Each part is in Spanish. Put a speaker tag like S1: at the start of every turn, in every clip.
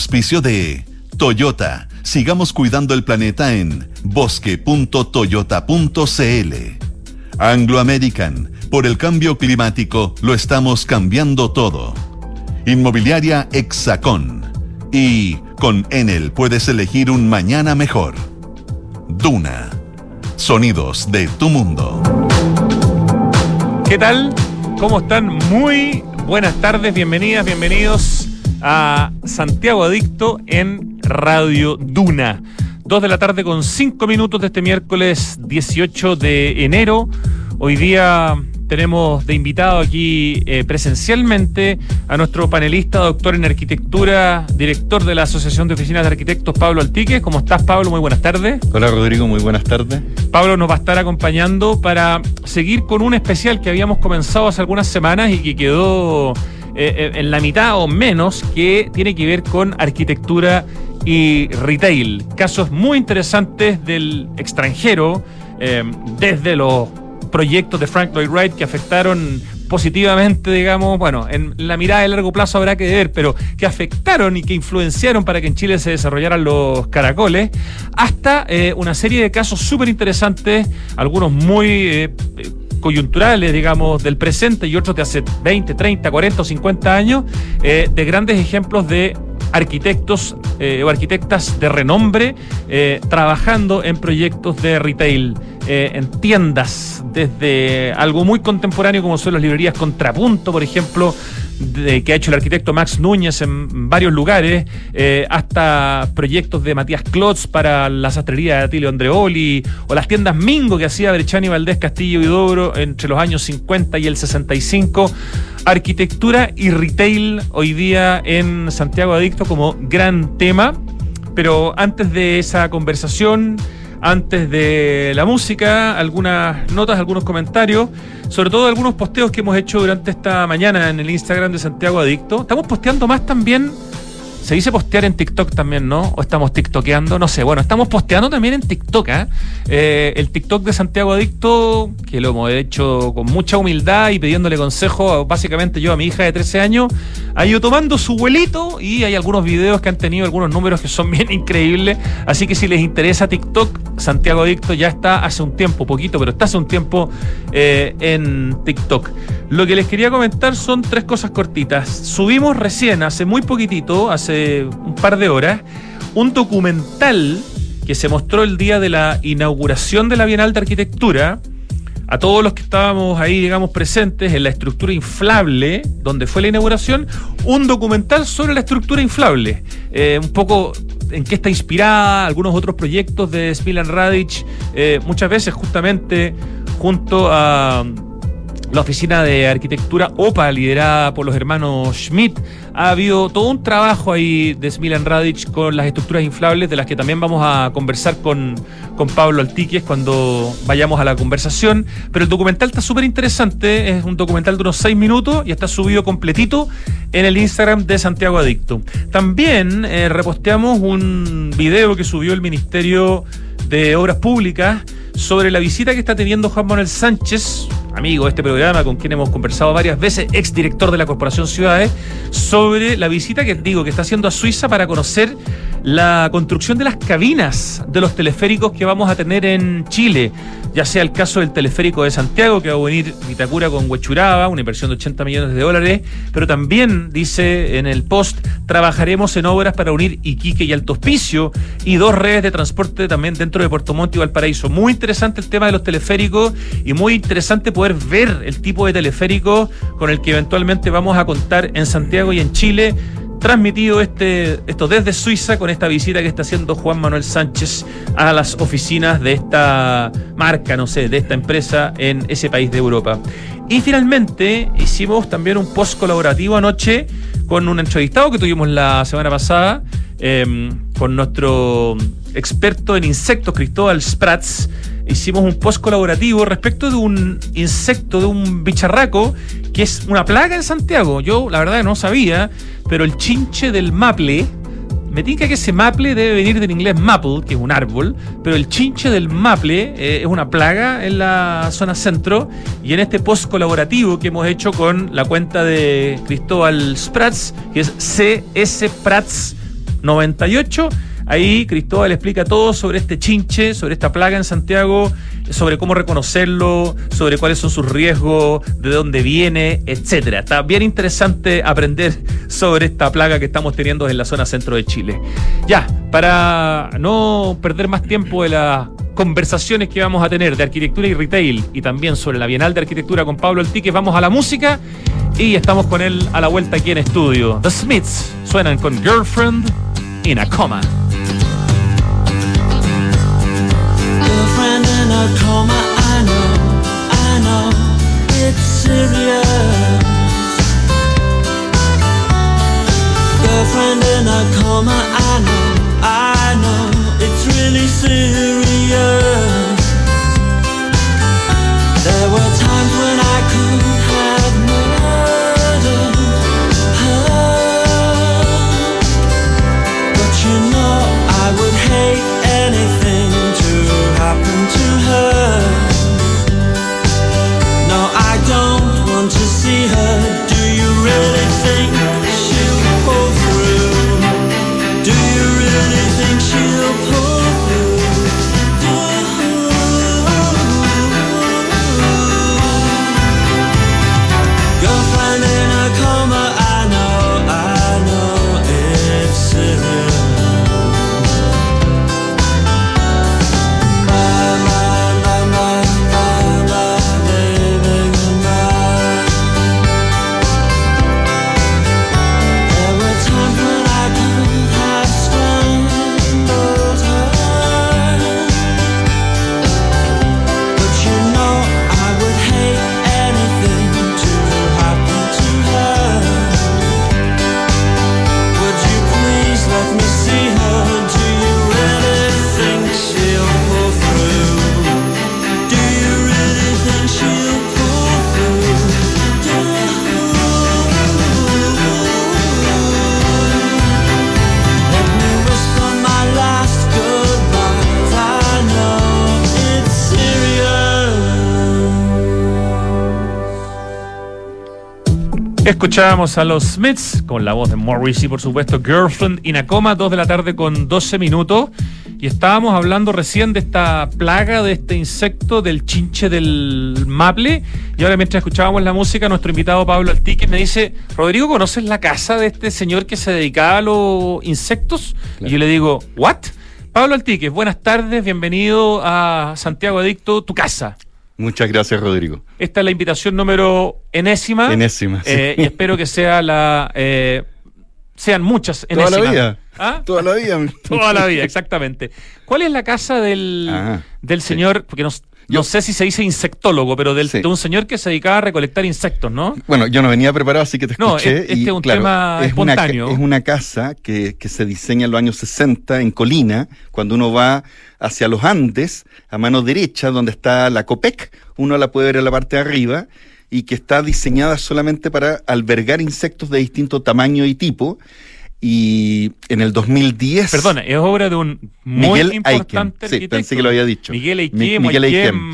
S1: auspicio de Toyota. Sigamos cuidando el planeta en bosque.toyota.cl. Anglo American. Por el cambio climático lo estamos cambiando todo. Inmobiliaria Hexacón. Y con Enel puedes elegir un mañana mejor. Duna. Sonidos de tu mundo.
S2: ¿Qué tal? ¿Cómo están? Muy buenas tardes, bienvenidas, bienvenidos a Santiago Adicto en Radio Duna. Dos de la tarde con cinco minutos de este miércoles 18 de enero. Hoy día tenemos de invitado aquí eh, presencialmente a nuestro panelista, doctor en arquitectura, director de la Asociación de Oficinas de Arquitectos, Pablo Altique. ¿Cómo estás, Pablo? Muy buenas tardes.
S3: Hola, Rodrigo. Muy buenas tardes.
S2: Pablo nos va a estar acompañando para seguir con un especial que habíamos comenzado hace algunas semanas y que quedó eh, eh, en la mitad o menos, que tiene que ver con arquitectura y retail. Casos muy interesantes del extranjero, desde los proyectos de Frank Lloyd Wright que afectaron positivamente, digamos, bueno, en la mirada de largo plazo habrá que ver, pero que afectaron y que influenciaron para que en Chile se desarrollaran los caracoles, hasta eh, una serie de casos súper interesantes, algunos muy eh, coyunturales, digamos, del presente y otros de hace 20, 30, 40 o 50 años, eh, de grandes ejemplos de arquitectos o arquitectas de renombre trabajando en proyectos de retail. Eh, en tiendas, desde algo muy contemporáneo como son las librerías Contrapunto, por ejemplo, de, que ha hecho el arquitecto Max Núñez en varios lugares, eh, hasta proyectos de Matías Klotz para la sastrería de Atilio Andreoli, o las tiendas Mingo que hacía Brechani Valdés Castillo y Dobro entre los años 50 y el 65. Arquitectura y retail hoy día en Santiago Adicto como gran tema. Pero antes de esa conversación, antes de la música, algunas notas, algunos comentarios, sobre todo algunos posteos que hemos hecho durante esta mañana en el Instagram de Santiago Adicto. Estamos posteando más también se dice postear en TikTok también, ¿no? O estamos TikTokeando, no sé. Bueno, estamos posteando también en TikTok, ¿eh? ¿eh? el TikTok de Santiago Adicto, que lo hemos hecho con mucha humildad y pidiéndole consejo, básicamente yo a mi hija de 13 años, ha ido tomando su vuelito y hay algunos videos que han tenido algunos números que son bien increíbles. Así que si les interesa TikTok, Santiago Adicto ya está hace un tiempo, poquito, pero está hace un tiempo eh, en TikTok. Lo que les quería comentar son tres cosas cortitas. Subimos recién, hace muy poquitito, hace un par de horas un documental que se mostró el día de la inauguración de la Bienal de Arquitectura a todos los que estábamos ahí, digamos, presentes en la estructura inflable, donde fue la inauguración, un documental sobre la estructura inflable. Eh, un poco en qué está inspirada, algunos otros proyectos de Smilan Radic, eh, muchas veces justamente junto a la oficina de arquitectura OPA, liderada por los hermanos Schmidt. Ha habido todo un trabajo ahí de Smilan Radic con las estructuras inflables, de las que también vamos a conversar con, con Pablo Altiques cuando vayamos a la conversación. Pero el documental está súper interesante, es un documental de unos seis minutos y está subido completito en el Instagram de Santiago Adicto. También eh, reposteamos un video que subió el Ministerio de Obras Públicas sobre la visita que está teniendo Juan Manuel Sánchez, amigo de este programa, con quien hemos conversado varias veces, exdirector de la Corporación Ciudades, sobre la visita que digo que está haciendo a Suiza para conocer la construcción de las cabinas de los teleféricos que vamos a tener en Chile, ya sea el caso del teleférico de Santiago, que va a venir Vitacura con Huechuraba, una inversión de 80 millones de dólares, pero también, dice en el post, trabajaremos en obras para unir Iquique y Alto Hospicio y dos redes de transporte también dentro de Puerto Montt y Valparaíso. Muy interesante el tema de los teleféricos y muy interesante poder ver el tipo de teleférico con el que eventualmente vamos a contar en Santiago y en Chile transmitido este, esto desde Suiza con esta visita que está haciendo Juan Manuel Sánchez a las oficinas de esta marca, no sé, de esta empresa en ese país de Europa. Y finalmente hicimos también un post colaborativo anoche con un entrevistado que tuvimos la semana pasada, em, con nuestro experto en insectos, Cristóbal Spratz hicimos un post colaborativo respecto de un insecto, de un bicharraco, que es una plaga en Santiago. Yo la verdad no sabía, pero el chinche del maple, me tinca que ese maple debe venir del inglés maple, que es un árbol, pero el chinche del maple eh, es una plaga en la zona centro y en este post colaborativo que hemos hecho con la cuenta de Cristóbal Spratz, que es CS Prats 98. Ahí Cristóbal explica todo sobre este chinche, sobre esta plaga en Santiago, sobre cómo reconocerlo, sobre cuáles son sus riesgos, de dónde viene, etcétera. Está bien interesante aprender sobre esta plaga que estamos teniendo en la zona centro de Chile. Ya, para no perder más tiempo de las conversaciones que vamos a tener de arquitectura y retail y también sobre la Bienal de Arquitectura con Pablo Altique, vamos a la música y estamos con él a la vuelta aquí en estudio. The Smiths suenan con Girlfriend in a Coma.
S3: Girlfriend in a coma, I know, I know, it's serious. Girlfriend in a coma, I know, I know, it's really serious.
S2: Escuchábamos a los Smiths con la voz de Morrissey, por supuesto, Girlfriend in a Coma, 2 de la tarde con 12 minutos. Y estábamos hablando recién de esta plaga, de este insecto, del chinche del maple. Y ahora, mientras escuchábamos la música, nuestro invitado Pablo Altique me dice: Rodrigo, ¿conoces la casa de este señor que se dedicaba a los insectos? Y yo le digo: ¿What? Pablo Altique, buenas tardes, bienvenido a Santiago Adicto, tu casa.
S4: Muchas gracias, Rodrigo.
S2: Esta es la invitación número enésima.
S4: Enésima, sí.
S2: Eh, y espero que sea la. eh, sean muchas
S4: Toda
S2: enésimas.
S4: la vida.
S2: ¿Ah?
S4: Toda la vida.
S2: Toda la vida, exactamente. ¿Cuál es la casa del,
S4: Ah,
S2: del
S4: sí.
S2: señor? Porque no, no
S4: Yo-
S2: sé si se dice insectólogo, pero del,
S4: Sí.
S2: de un señor que se dedicaba a recolectar insectos, ¿no?
S4: Bueno, yo no venía preparado, así que te
S2: No,
S4: escuché.
S2: este
S4: y,
S2: es un
S4: claro,
S2: tema
S4: es una
S2: espontáneo.
S4: es una casa que, que se diseña en los años 60 en Colina, cuando uno va hacia los Andes, a mano derecha, donde está la COPEC, uno la puede ver en la parte de arriba, y que está diseñada solamente para albergar insectos de distinto tamaño y tipo. Y en el 2010...
S2: Perdona, es obra de un muy
S4: Miguel
S2: importante
S4: Aiken. Sí,
S2: arquitecto.
S4: pensé que lo había dicho.
S2: Miguel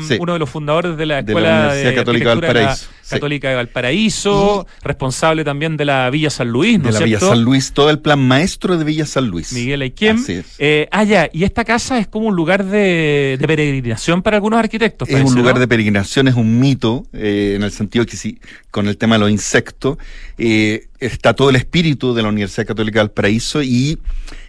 S4: sí.
S2: uno de los fundadores de la
S4: De la
S2: Escuela
S4: Universidad Católica de
S2: la
S4: Valparaíso, sí.
S2: Católica de Valparaíso, responsable también de la Villa San Luis, ¿no
S4: de la Villa? San Luis, todo el plan maestro de Villa San Luis.
S2: Miguel
S4: es.
S2: Eh, ah, ya, y esta casa es como un lugar de, de peregrinación para algunos arquitectos.
S4: Es
S2: parece,
S4: un lugar
S2: ¿no?
S4: de peregrinación, es un mito, eh, en el sentido que sí, con el tema de los insectos, eh, está todo el espíritu de la Universidad Católica del Paraíso y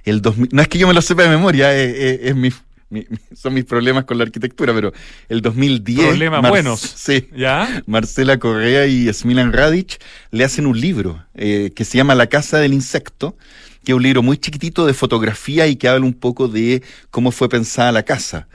S4: el 2000, no es que yo me lo sepa de memoria, eh, eh, es mi, mi- son mis problemas con la arquitectura, pero el 2010...
S2: Problemas
S4: Mar-
S2: buenos.
S4: Sí.
S2: ¿Ya?
S4: Marcela Correa y Smilan Radic le hacen un libro eh, que se llama La Casa del Insecto, que es un libro muy chiquitito de fotografía y que habla un poco de cómo fue pensada la casa.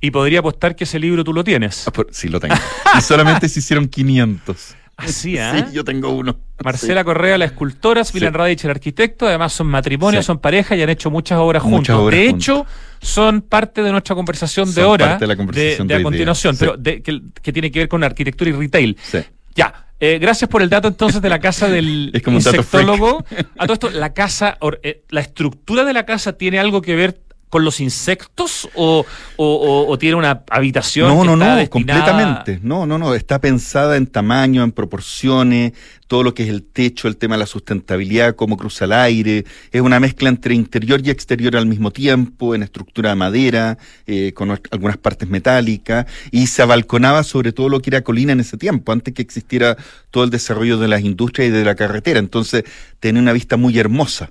S2: Y podría apostar que ese libro tú lo tienes.
S4: Ah, por- sí, lo tengo. Y solamente se hicieron 500.
S2: Así, ¿ah?
S4: Sí, yo tengo uno.
S2: Marcela Correa, la escultora, Milan
S4: Sí.
S2: Radich, el arquitecto, además son matrimonios,
S4: Sí.
S2: son pareja y han hecho muchas obras
S4: Muchas
S2: juntos.
S4: obras
S2: de
S4: juntos.
S2: hecho, son parte de nuestra conversación de
S4: Son
S2: hora
S4: parte de la conversación
S2: de,
S4: de
S2: a
S4: hoy día.
S2: continuación, pero de- que, que tiene que ver con arquitectura y retail.
S4: Sí.
S2: Ya, eh, gracias por el dato entonces de la casa del
S4: Es como un dato
S2: insectólogo. A todo esto, la casa, or- eh, la estructura de la casa tiene algo que ver con los insectos o, o- o- o tiene una habitación?
S4: No,
S2: que
S4: no,
S2: está
S4: no,
S2: destinada-
S4: completamente. No, no, no. Está pensada en tamaño, en proporciones, todo lo que es el techo, el tema de la sustentabilidad, cómo cruza el aire. Es una mezcla entre interior y exterior al mismo tiempo, en estructura de madera, eh, con algunas partes metálicas, y se abalconaba sobre todo lo que era colina en ese tiempo, antes que existiera todo el desarrollo de las industrias y de la carretera. Entonces, tenía una vista muy hermosa.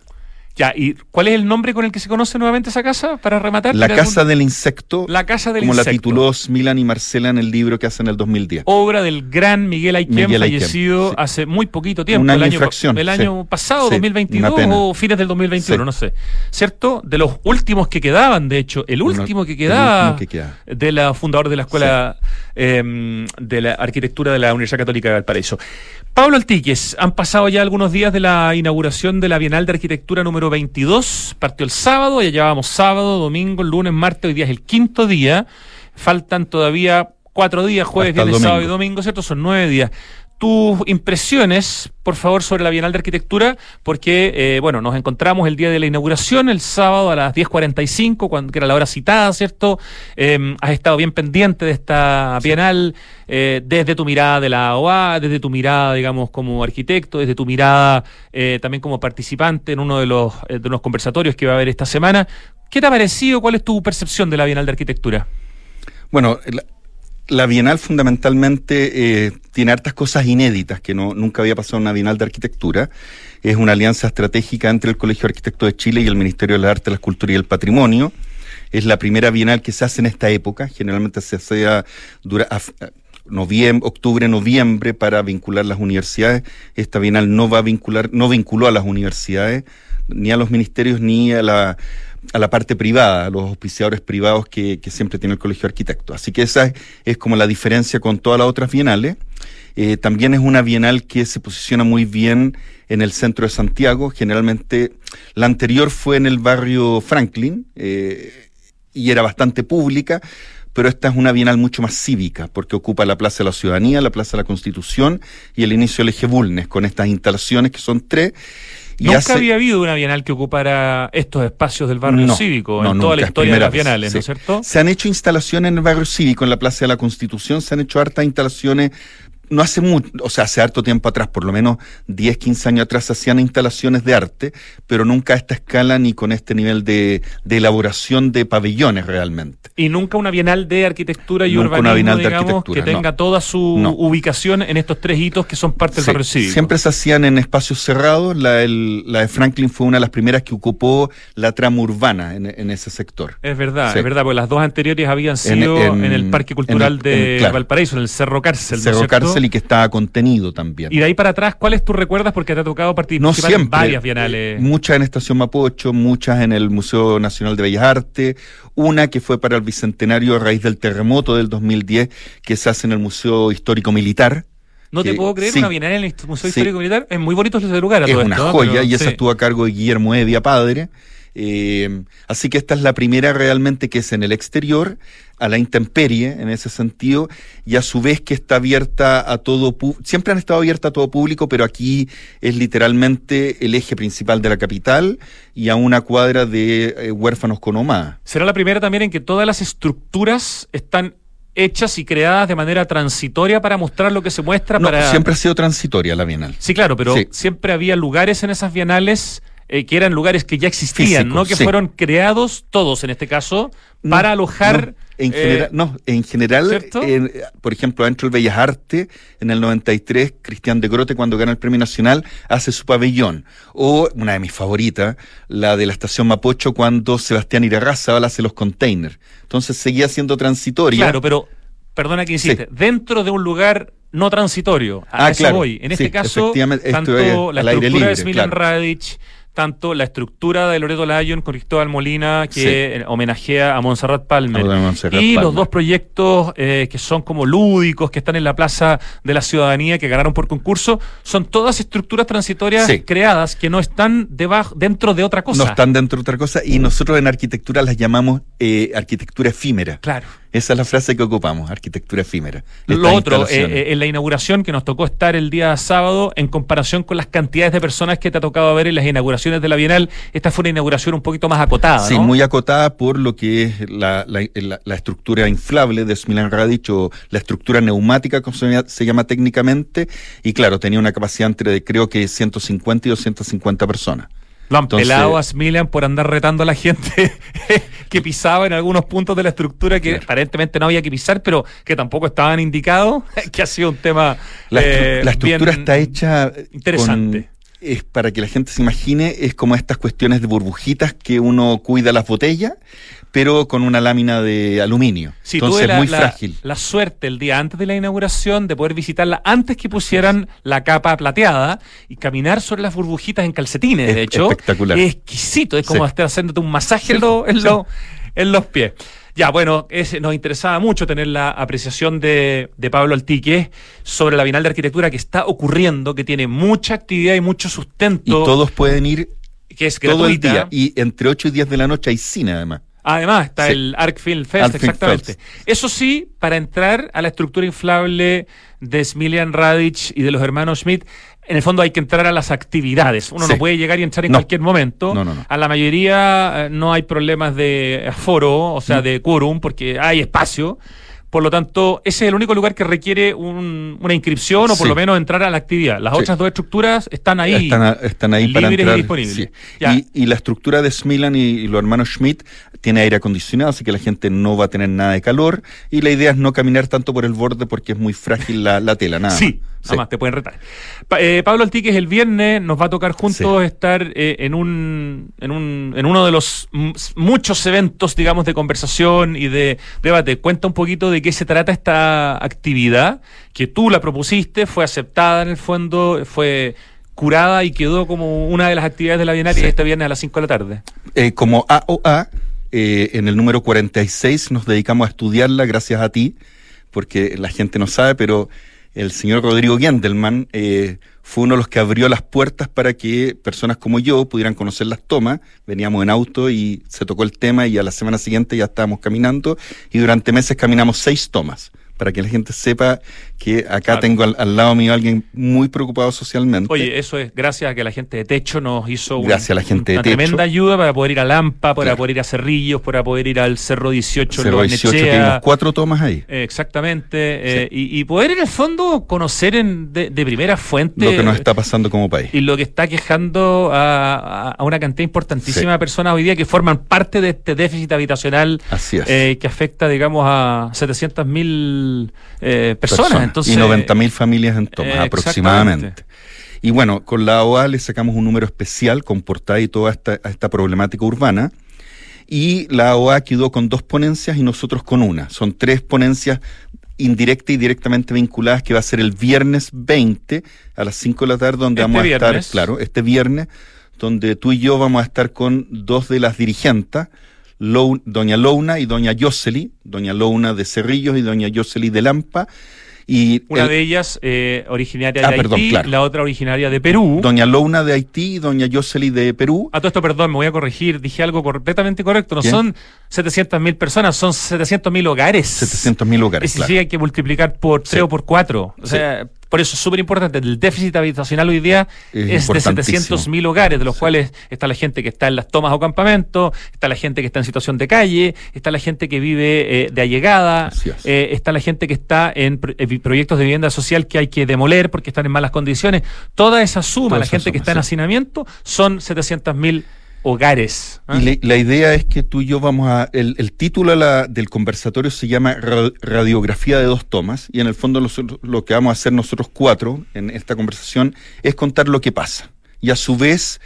S2: Ya, ¿y cuál es el nombre con el que se conoce nuevamente esa casa para rematar?
S4: La
S2: ¿Tiene
S4: Casa
S2: algún-
S4: del Insecto,
S2: La Casa del
S4: como la
S2: Insecto.
S4: tituló Milan y Marcela en el libro que hacen en el 2010.
S2: obra del gran Miguel Ayquem,
S4: Miguel Ayquem,
S2: fallecido
S4: sí.
S2: hace muy poquito tiempo,
S4: Un año
S2: el año, el
S4: sí.
S2: año pasado,
S4: Sí,
S2: 2022
S4: una pena.
S2: o fines del 2021,
S4: Sí.
S2: no sé. ¿Cierto? De los últimos que quedaban, de hecho, el
S4: Uno-
S2: último que
S4: el
S2: quedaba
S4: último que queda.
S2: de la fundador de la Escuela eh, de la Arquitectura de la Universidad Católica de Valparaíso. Pablo Altiques, han pasado ya algunos días de la inauguración de la Bienal de Arquitectura número 22. Partió el sábado, ya llevábamos sábado, domingo, lunes, martes, hoy día es el quinto día. Faltan todavía cuatro días, jueves,
S4: Hasta
S2: viernes, sábado y
S4: domingo.
S2: domingo, ¿cierto? Son nueve días. Tus impresiones, por favor, sobre la Bienal de Arquitectura, porque, eh, bueno, nos encontramos el día de la inauguración, el sábado a las 10.45, cuando, que era la hora citada, ¿cierto? Eh, has estado bien pendiente de esta Bienal, eh, desde tu mirada de la OA, desde tu mirada, digamos, como arquitecto, desde tu mirada eh, también como participante en uno de los, de los conversatorios que va a haber esta semana. ¿Qué te ha parecido? ¿Cuál es tu percepción de la Bienal de Arquitectura?
S4: Bueno, la, la Bienal fundamentalmente eh, tiene hartas cosas inéditas que no, nunca había pasado en una Bienal de Arquitectura. Es una alianza estratégica entre el Colegio de Arquitectos de Chile y el Ministerio de las Artes, la Cultura y el Patrimonio. Es la primera Bienal que se hace en esta época. Generalmente se hace a, octubre, noviembre para vincular las universidades. Esta Bienal no va a vincular, no vinculó a las universidades, ni a los ministerios, ni a la a la parte privada, a los auspiciadores privados que, siempre tiene el Colegio de Arquitectos. Así que esa es, es como la diferencia con todas las otras bienales. Eh, también es una bienal que se posiciona muy bien en el centro de Santiago. Generalmente, la anterior fue en el barrio Franklin eh, y era bastante pública, pero esta es una bienal mucho más cívica, porque ocupa la Plaza de la Ciudadanía, la Plaza de la Constitución y el inicio del eje Bulnes, con estas instalaciones que son tres.
S2: Nunca
S4: hace-
S2: había habido una bienal que ocupara estos espacios del barrio
S4: No,
S2: cívico
S4: no,
S2: en toda la historia de las bienales, ¿no es cierto?
S4: Se han hecho instalaciones en el barrio cívico, en la Plaza de la Constitución, se han hecho hartas instalaciones, no hace mucho, o sea, hace harto tiempo atrás, por lo menos 10, 15 años atrás, se hacían instalaciones de arte, pero nunca a esta escala ni con este nivel de, de elaboración de pabellones realmente.
S2: Y nunca una bienal de arquitectura y
S4: Nunca una
S2: urbanismo,
S4: bienal de arquitectura,
S2: que tenga
S4: no.
S2: toda su
S4: No.
S2: ubicación en estos tres hitos que son parte del barrio cívico.
S4: Siempre se hacían en espacios cerrados, la, el- la de Franklin fue una de las primeras que ocupó la trama urbana en, en ese sector.
S2: Es verdad,
S4: Sí.
S2: es verdad, porque las dos anteriores habían sido en,
S4: en-
S2: el Parque Cultural
S4: el-
S2: de
S4: claro.
S2: Valparaíso, en el Cerro Cárcel. ¿no es
S4: Cerro? Cárcel y que estaba contenido también.
S2: Y de ahí para atrás, ¿cuáles tú recuerdas? Porque te ha tocado participar
S4: No
S2: en
S4: siempre.
S2: varias bienales.
S4: Eh, Muchas en Estación Mapocho, muchas en el Museo Nacional de Bellas Artes, una que fue para el Bicentenario a raíz del terremoto del 2010, que se hace en el Museo Histórico Militar.
S2: no te puedo creer,
S4: sí.
S2: una bienal en el Museo
S4: Sí.
S2: Histórico Militar. Es muy bonito ese lugar. a
S4: es
S2: todo
S4: una joya
S2: Pero,
S4: y esa
S2: sí.
S4: estuvo a cargo de Guillermo Evia, padre. Eh, así que esta es la primera realmente que es en el exterior, a la intemperie en ese sentido, y a su vez que está abierta a todo, siempre han estado abiertas a todo público, pero aquí es literalmente el eje principal de la capital y a una cuadra de eh, huérfanos con OMA.
S2: Será la primera también en que todas las estructuras están hechas y creadas de manera transitoria para mostrar lo que se muestra
S4: No,
S2: para
S4: siempre ha sido transitoria la Bienal.
S2: Sí, claro, pero
S4: Sí.
S2: siempre había lugares en esas bienales eh, que eran lugares que ya existían, ¿no? Que
S4: sí.
S2: fueron creados todos en este caso
S4: No,
S2: para alojar
S4: no, en
S2: eh,
S4: general, no, en general,
S2: ¿cierto?
S4: en- por ejemplo, dentro del Bellas Artes, en el 93, Cristian de Grote, cuando gana el Premio Nacional, hace su pabellón. O una de mis favoritas, la de la Estación Mapocho, cuando Sebastián Irarrázaval hace los containers. Entonces seguía siendo transitoria.
S2: Claro, pero perdona que insiste,
S4: Sí.
S2: dentro de un lugar no transitorio. A
S4: Ah,
S2: eso
S4: claro.
S2: voy. En
S4: Sí,
S2: este caso,
S4: esto
S2: tanto
S4: es
S2: la
S4: al aire
S2: estructura de
S4: libre,
S2: Smiljan
S4: claro.
S2: Radic, tanto la estructura de Loreto Lyon con Cristóbal Molina, que
S4: Sí.
S2: eh, homenajea a Montserrat Palmer.
S4: A Montserrat
S2: y los dos proyectos eh, que son como lúdicos, que están en la Plaza de la Ciudadanía, que ganaron por concurso, son todas estructuras transitorias
S4: Sí.
S2: creadas que no están debajo, dentro de otra cosa.
S4: No están dentro de otra cosa y nosotros en arquitectura las llamamos eh, arquitectura efímera.
S2: Claro.
S4: Esa es la frase que ocupamos, arquitectura efímera.
S2: Lo otro, eh, eh, en la inauguración que nos tocó estar el día sábado, en comparación con las cantidades de personas que te ha tocado ver en las inauguraciones de la Bienal, esta fue una inauguración un poquito más acotada,
S4: Sí,
S2: ¿no?
S4: muy acotada por lo que es la, la- la- la estructura inflable de Smilan Radic o la estructura neumática, como se llama, se llama técnicamente, y claro, tenía una capacidad entre de creo que 150 y 250 personas.
S2: Lo han
S4: Entonces-
S2: pelado a Smilian por andar retando a la gente que pisaba en algunos puntos de la estructura que
S4: Claro.
S2: aparentemente no había que pisar, pero que tampoco estaban indicados, que ha sido un tema
S4: La, estru-
S2: eh,
S4: la estructura
S2: bien
S4: está hecha eh,
S2: interesante.
S4: con- es para que la gente se imagine, es como estas cuestiones de burbujitas que uno cuida las botellas, pero con una lámina de aluminio.
S2: Sí,
S4: Entonces
S2: tuve la,
S4: es muy
S2: la-
S4: frágil.
S2: la suerte el día antes de la inauguración de poder visitarla antes que pusieran la capa plateada y caminar sobre las burbujitas en calcetines,
S4: Es
S2: de hecho.
S4: espectacular.
S2: Es exquisito, es como
S4: Sí.
S2: estar haciéndote un masaje en, lo- en lo- en los pies. Ya, bueno, es- nos interesaba mucho tener la apreciación de, de Pablo Altique sobre la Bienal de Arquitectura que está ocurriendo, que tiene mucha actividad y mucho
S4: Y
S2: sustento,
S4: todos pueden ir
S2: que es
S4: todo el día. Y entre 8 y 10 de la noche hay cine además.
S2: Además, está
S4: Sí.
S2: el Arc Film Fest,
S4: Arc Film
S2: exactamente.
S4: Fest.
S2: Eso sí, para entrar a la estructura inflable de Smilian Radic y de los hermanos Schmidt, en el fondo hay que entrar a las actividades. Uno
S4: Sí.
S2: no puede llegar y entrar en
S4: No.
S2: cualquier momento.
S4: No, no, no.
S2: A la mayoría eh, no hay problemas de aforo, o sea,
S4: No.
S2: de quórum, porque hay espacio. Por lo tanto, ese es el único lugar que requiere un- una inscripción o por
S4: Sí.
S2: lo menos entrar a la actividad. Las
S4: Sí.
S2: otras dos estructuras están ahí.
S4: Están, a- están ahí para
S2: libres y
S4: entrar.
S2: disponibles.
S4: sí.
S2: Ya.
S4: Y, y la estructura de Smilan y, y los hermanos Schmidt tiene aire acondicionado, así que la gente no va a tener nada de calor. Y la idea es no caminar tanto por el borde porque es muy frágil la, la tela, nada.
S2: Sí, nada más te pueden retar. Pa- eh, Pablo Altiques el viernes nos va a tocar juntos estar eh, en, un, en, un, en uno de los muchos eventos, digamos, de conversación y de debate. Cuenta un poquito de qué se trata esta actividad, que tú la propusiste, fue aceptada en el fondo, fue curada y quedó como una de las actividades de la Bienal y
S4: Sí.
S2: este viernes a las 5 de la tarde.
S4: Eh, como AOA, eh, en el número 46 nos dedicamos a estudiarla gracias a ti, porque la gente no sabe, pero el señor Rodrigo Gendelman eh, fue uno de los que abrió las puertas para que personas como yo pudieran conocer las tomas. Veníamos en auto y se tocó el tema y a la semana siguiente ya estábamos caminando y durante meses caminamos seis tomas. Para que la gente sepa que acá
S2: Claro.
S4: tengo al, al lado mío a alguien muy preocupado socialmente.
S2: Oye, eso es gracias a que la gente de Techo nos hizo un-
S4: Gracias a la gente de
S2: una
S4: Techo.
S2: tremenda ayuda para poder ir a Lampa, para
S4: Claro.
S2: poder ir a Cerrillos, para poder ir al Cerro 18,
S4: Cerro
S2: en
S4: 18, que
S2: Nechea.
S4: vimos cuatro tomas ahí.
S2: Eh, Exactamente. eh, y, y poder en el fondo conocer en- de, de primera fuente
S4: Lo que nos está pasando como país.
S2: y lo que está quejando a, una cantidad importantísima
S4: Sí.
S2: de personas hoy día que forman parte de este déficit habitacional
S4: Así es.
S2: eh, que afecta, digamos, a 700 mil personas.
S4: personas.
S2: Entonces,
S4: y 90.000 familias en tomas,
S2: eh,
S4: aproximadamente. Y bueno, con la OA le sacamos un número especial con portada y toda esta, esta problemática urbana. Y la OA quedó con dos ponencias y nosotros con una. Son tres ponencias indirecta y directamente vinculadas que va a ser el viernes 20 a las 5 de la tarde, donde
S2: Este
S4: vamos a
S2: viernes.
S4: estar, claro, este viernes, donde tú y yo vamos a estar con dos de las dirigentes, Lou- doña Louna y doña Yoseli, doña Louna de Cerrillos y doña Yoseli de Lampa. Y
S2: Una
S4: el-
S2: de ellas eh, originaria
S4: Ah,
S2: de
S4: perdón,
S2: Haití,
S4: claro.
S2: la otra originaria de Perú.
S4: doña Louna de Haití y doña Yoseli de Perú.
S2: A todo esto, perdón, me voy a corregir, dije algo completamente correcto. No
S4: ¿Qué?
S2: son 700 mil personas, son 700 mil hogares.
S4: 700 mil hogares.
S2: Eso
S4: claro.
S2: sí hay que multiplicar por 3
S4: Sí.
S2: o por 4. O sea, por eso es súper importante. El déficit habitacional hoy día
S4: Es
S2: es, de
S4: importantísimo.
S2: 700 mil hogares, de los
S4: Sí.
S2: cuales está la gente que está en las tomas o campamentos, está la gente que está en situación de calle, está la gente que vive eh, de allegada,
S4: es.
S2: eh, está la gente que está en pro- eh, proyectos de vivienda social que hay que demoler porque están en malas condiciones. Toda esa suma,
S4: Toda
S2: la
S4: esa
S2: gente que está en hacinamiento, son 700 mil hogares.
S4: Y la idea es que tú y yo vamos a... El, el título del conversatorio se llama Ra- Radiografía de dos tomas y en el fondo nosotros- lo que vamos a hacer nosotros cuatro en esta conversación es contar lo que pasa. Y a su vez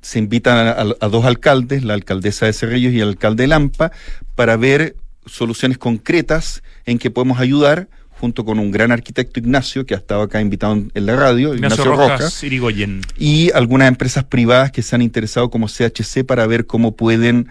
S4: se invitan a, a- dos alcaldes, la alcaldesa de Cerrillos y el alcalde de Lampa, para ver soluciones concretas en que podemos ayudar junto con un gran arquitecto Ignacio, que ha estado acá invitado en, la radio,
S2: Ignacio,
S4: Ignacio,
S2: Rojas,
S4: Rojas
S2: Irigoyen.
S4: y algunas empresas privadas que se han interesado como CHC para ver cómo pueden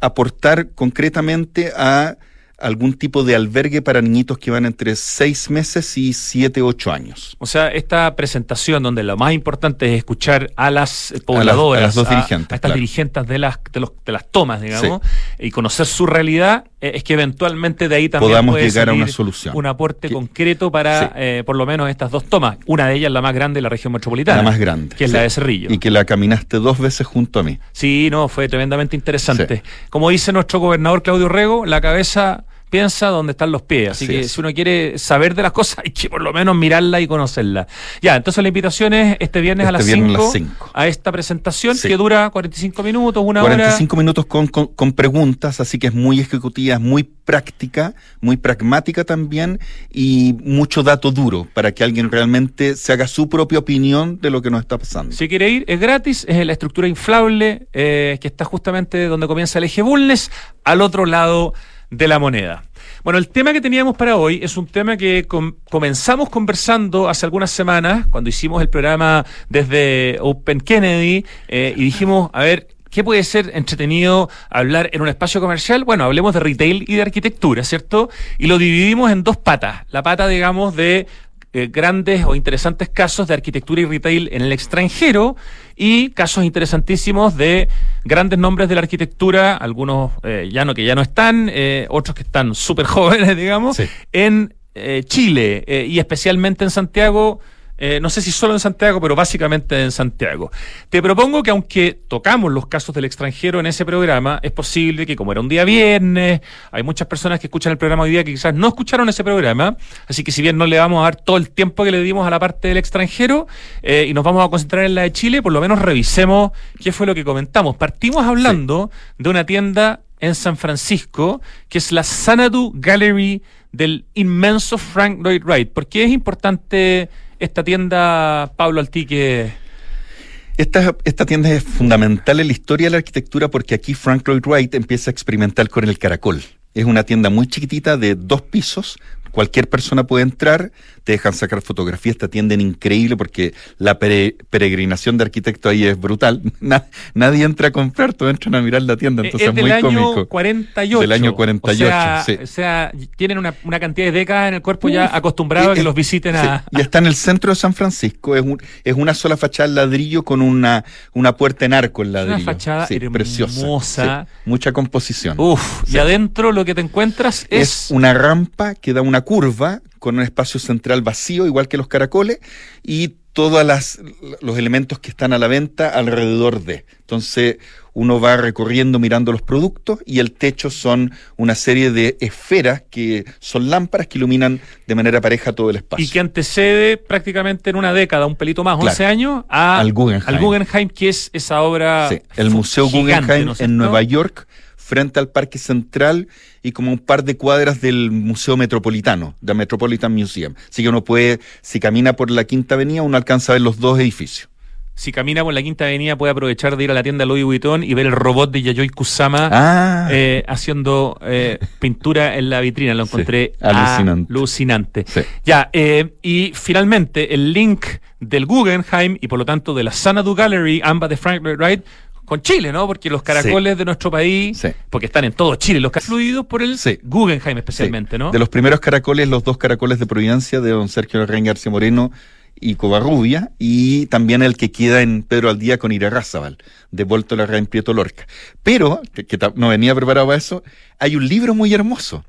S4: aportar concretamente a algún tipo de albergue para niñitos que van entre seis meses y siete, ocho años.
S2: O sea, esta presentación donde lo más importante es escuchar a las pobladoras,
S4: a las dos dirigentes,
S2: a estas
S4: claro.
S2: dirigentes de las, de, los- de las tomas, digamos, y conocer su realidad, eh, es que eventualmente de ahí también
S4: Podamos
S2: puede
S4: llegar a una solución.
S2: Un aporte
S4: Que-
S2: concreto para
S4: Sí.
S2: eh, por lo menos estas dos tomas. Una de ellas la más grande de la región metropolitana.
S4: La más grande.
S2: Que es
S4: sí.
S2: la de Cerrillo.
S4: Y que la caminaste dos veces junto a mí.
S2: Sí, no, fue tremendamente interesante. Como dice nuestro gobernador Claudio Rego, la cabeza piensa donde están los pies. Así,
S4: Así
S2: que
S4: es.
S2: si uno quiere saber de las cosas, hay que por lo menos mirarla y conocerla. Ya, entonces la invitación es este viernes a
S4: Este
S2: las
S4: viernes a
S2: 5
S4: las cinco.
S2: a esta presentación
S4: Sí.
S2: que dura 45 minutos, una
S4: 45 minutos con, con, con preguntas, así que es muy ejecutiva, es muy práctica, muy pragmática también y mucho dato duro para que alguien realmente se haga su propia opinión de lo que nos está pasando.
S2: Si quiere ir, es gratis, es la estructura inflable eh, que está justamente donde comienza el eje Bulnes, al otro lado de la moneda. Bueno, el tema que teníamos para hoy es un tema que com- comenzamos conversando hace algunas semanas, cuando hicimos el programa desde Open Kennedy, eh, y dijimos, a ver, ¿qué puede ser entretenido hablar en un espacio comercial? Bueno, hablemos de retail y de arquitectura, ¿cierto? Y lo dividimos en dos patas. La pata, digamos, de eh, grandes o interesantes casos de arquitectura y retail en el extranjero y casos interesantísimos de grandes nombres de la arquitectura, algunos eh, ya no que ya no están, eh, otros que están súper jóvenes, digamos,
S4: Sí.
S2: en eh, Chile y especialmente en Santiago. Eh, no sé si solo en Santiago, pero básicamente en Santiago. Te propongo que aunque tocamos los casos del extranjero en ese programa, es posible que como era un día viernes, hay muchas personas que escuchan el programa hoy día que quizás no escucharon ese programa, así que si bien no le vamos a dar todo el tiempo que le dimos a la parte del extranjero eh, y nos vamos a concentrar en la de Chile, por lo menos revisemos qué fue lo que comentamos. Partimos hablando de una tienda en San Francisco, que es la Sanadu Gallery del inmenso Frank Lloyd Wright. ¿Por qué es importante esta tienda, Pablo Altique?
S4: Esta, esta tienda es fundamental en la historia de la arquitectura porque aquí Frank Lloyd Wright empieza a experimentar con el caracol. Es una tienda muy chiquitita de dos pisos. Cualquier persona puede entrar, te dejan sacar fotografías, te atienden increíble porque la pere- peregrinación de arquitectos ahí es brutal. Na- nadie entra a comprar, todos entran a mirar la tienda, entonces
S2: es
S4: es,
S2: del
S4: muy
S2: año
S4: cómico.
S2: 48.
S4: Del año 48,
S2: O sea,
S4: sí.
S2: o sea, tienen una, una cantidad de décadas en el cuerpo ya acostumbrado a que los visiten a...
S4: sí, y está en el centro de San Francisco. Es, un- es una sola fachada en ladrillo con una, una puerta en arco en ladrillo.
S2: fachada
S4: Sí,
S2: hermosa.
S4: preciosa. Mucha composición.
S2: Uf, y adentro lo que te encuentras
S4: es
S2: es...
S4: una rampa que da una curva con un espacio central vacío, igual que los caracoles, y todos los elementos que están a la venta alrededor de. Entonces, uno va recorriendo mirando los productos y el techo son una serie de esferas que son lámparas que iluminan de manera pareja todo el espacio.
S2: y que antecede prácticamente en una década, un pelito más,
S4: Claro.
S2: 11 años, a,
S4: Al Guggenheim.
S2: al Guggenheim, que es esa obra.
S4: Sí, el Museo
S2: gigante,
S4: Guggenheim
S2: ¿no es
S4: en? Nueva York, frente al Parque Central y como un par de cuadras del Museo Metropolitano, del Metropolitan Museum. Así que uno puede, si camina por la Quinta Avenida, uno alcanza a ver los dos edificios.
S2: Si camina por la Quinta Avenida, puede aprovechar de ir a la tienda Louis Vuitton y ver el robot de Yayoi Kusama
S4: Ah,
S2: eh, haciendo eh, pintura en la vitrina. Lo
S4: Sí,
S2: encontré
S4: alucinante.
S2: alucinante.
S4: Sí.
S2: Ya, eh, y finalmente el link del Guggenheim y por lo tanto de la Sanadu Gallery, ambas de Frank Lloyd Wright, con Chile, ¿no? Porque los caracoles de nuestro país,
S4: Sí.
S2: porque están en todo Chile, los fluidos por el
S4: Sí.
S2: Guggenheim especialmente, ¿no?
S4: De los primeros caracoles, los dos caracoles de Providencia, de don Sergio Rey García Moreno y Covarrubia, y también el que queda en Pedro Aldía con Irarrázaval, de Volto la en Prieto Lorca. Pero, que, que no venía preparado para eso, hay un libro muy hermoso,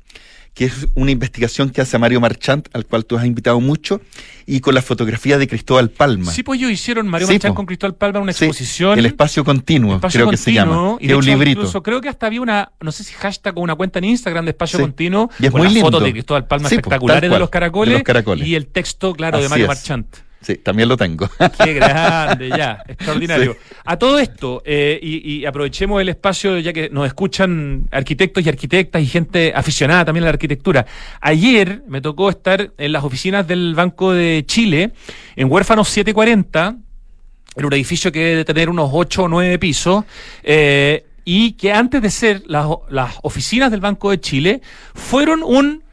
S4: que es una investigación que hace Mario Marchant, al cual tú has invitado mucho, y con la fotografía de Cristóbal Palma.
S2: Sí, pues ellos hicieron Mario
S4: Sí,
S2: Marchán
S4: po.
S2: con Cristóbal Palma una
S4: Sí,
S2: exposición.
S4: el espacio continuo,
S2: Espacio
S4: creo que se llama.
S2: Y de
S4: un
S2: hecho,
S4: librito.
S2: Incluso creo que hasta había una, no sé si hashtag o una cuenta en Instagram de Espacio
S4: Sí.
S2: Continuo,
S4: Y es
S2: con
S4: muy
S2: las
S4: lindo.
S2: fotos de Cristóbal Palma
S4: po,
S2: espectaculares de los, caracoles,
S4: de los caracoles.
S2: y el texto, claro, de Mario
S4: es.
S2: Marchant.
S4: Sí, también lo tengo.
S2: Qué grande, ya, extraordinario.
S4: Sí.
S2: A todo esto, eh, y, y aprovechemos el espacio, ya que nos escuchan arquitectos y arquitectas y gente aficionada también a la arquitectura. Ayer me tocó estar en las oficinas del Banco de Chile, en Huérfanos 740, en un edificio que debe tener unos 8 o 9 pisos, eh, y que antes de ser las, las oficinas del Banco de Chile, fueron un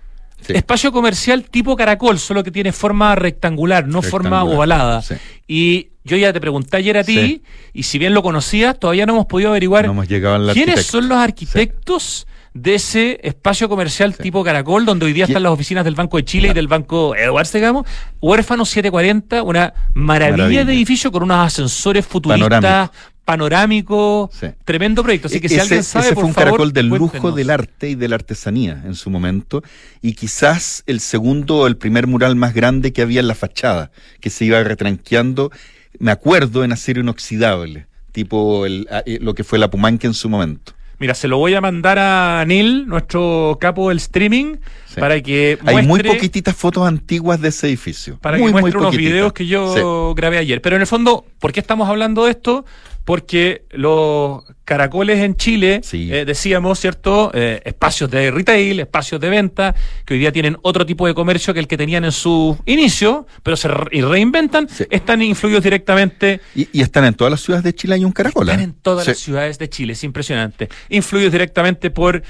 S4: Sí.
S2: espacio comercial tipo caracol, solo que tiene forma rectangular, no forma ovalada.
S4: sí.
S2: Y yo ya te pregunté ayer a ti,
S4: Sí.
S2: y si bien lo conocías, todavía no hemos podido averiguar
S4: No hemos
S2: quiénes
S4: arquitecto.
S2: son los arquitectos de ese espacio comercial tipo caracol, donde hoy día están las oficinas del Banco de Chile y del Banco Edwards, digamos. Huérfano 740, una maravilla,
S4: Maravilla.
S2: de edificio con unos ascensores futuristas,
S4: Panorámico.
S2: Panorámico,
S4: Sí.
S2: tremendo proyecto. Así que si
S4: Ese-
S2: alguien sabe,
S4: ese
S2: por
S4: fue un
S2: favor,
S4: caracol del lujo
S2: cuéntenos.
S4: del arte y de la artesanía en su momento. Y quizás el segundo o el primer mural más grande que había en la fachada, que se iba retranqueando, me acuerdo, en acero inoxidable, tipo el- a- eh, lo que fue la Pumanque en su momento.
S2: Mira, se lo voy a mandar a Neil, nuestro capo del streaming,
S4: Sí.
S2: para que
S4: Hay muy
S2: muestre-
S4: poquititas fotos antiguas de ese edificio.
S2: para
S4: muy,
S2: que muestre unos videos que yo
S4: Sí.
S2: grabé ayer. Pero en el fondo, ¿por qué estamos hablando de esto? Porque los caracoles en Chile,
S4: Sí.
S2: eh, decíamos, ¿cierto? Eh, espacios de retail, espacios de venta, que hoy día tienen otro tipo de comercio que el que tenían en su inicio, pero se re- y reinventan,
S4: Sí.
S2: están influidos directamente
S4: Y, y están en todas las ciudades de Chile, hay un caracol.
S2: están
S4: ¿eh?
S2: en todas
S4: Sí.
S2: las ciudades de Chile, es impresionante. Influidos directamente por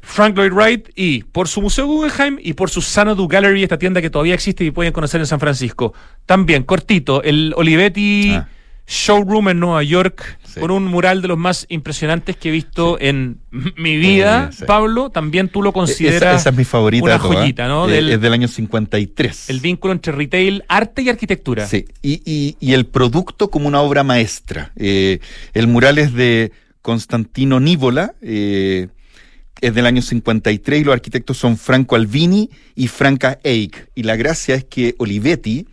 S2: Frank Lloyd Wright y por su Museo Guggenheim y por su Xanadu Gallery, esta tienda que todavía existe y pueden conocer en San Francisco. También, cortito, el Olivetti
S4: Ah.
S2: Showroom en Nueva York,
S4: Sí.
S2: con un mural de los más impresionantes que he visto en mi vida,
S4: Sí.
S2: Pablo. También tú lo
S4: Esa,
S2: consideras
S4: esa es mi favorita.
S2: una joyita, ¿no? Del-
S4: es del año 53.
S2: el vínculo entre retail, arte y arquitectura.
S4: Sí, y, y- y el producto como una obra maestra. Eh, el mural es de Constantino Nívola, eh, es del año 53 y los arquitectos son Franco Albini y Franca Eich. Y la gracia es que Olivetti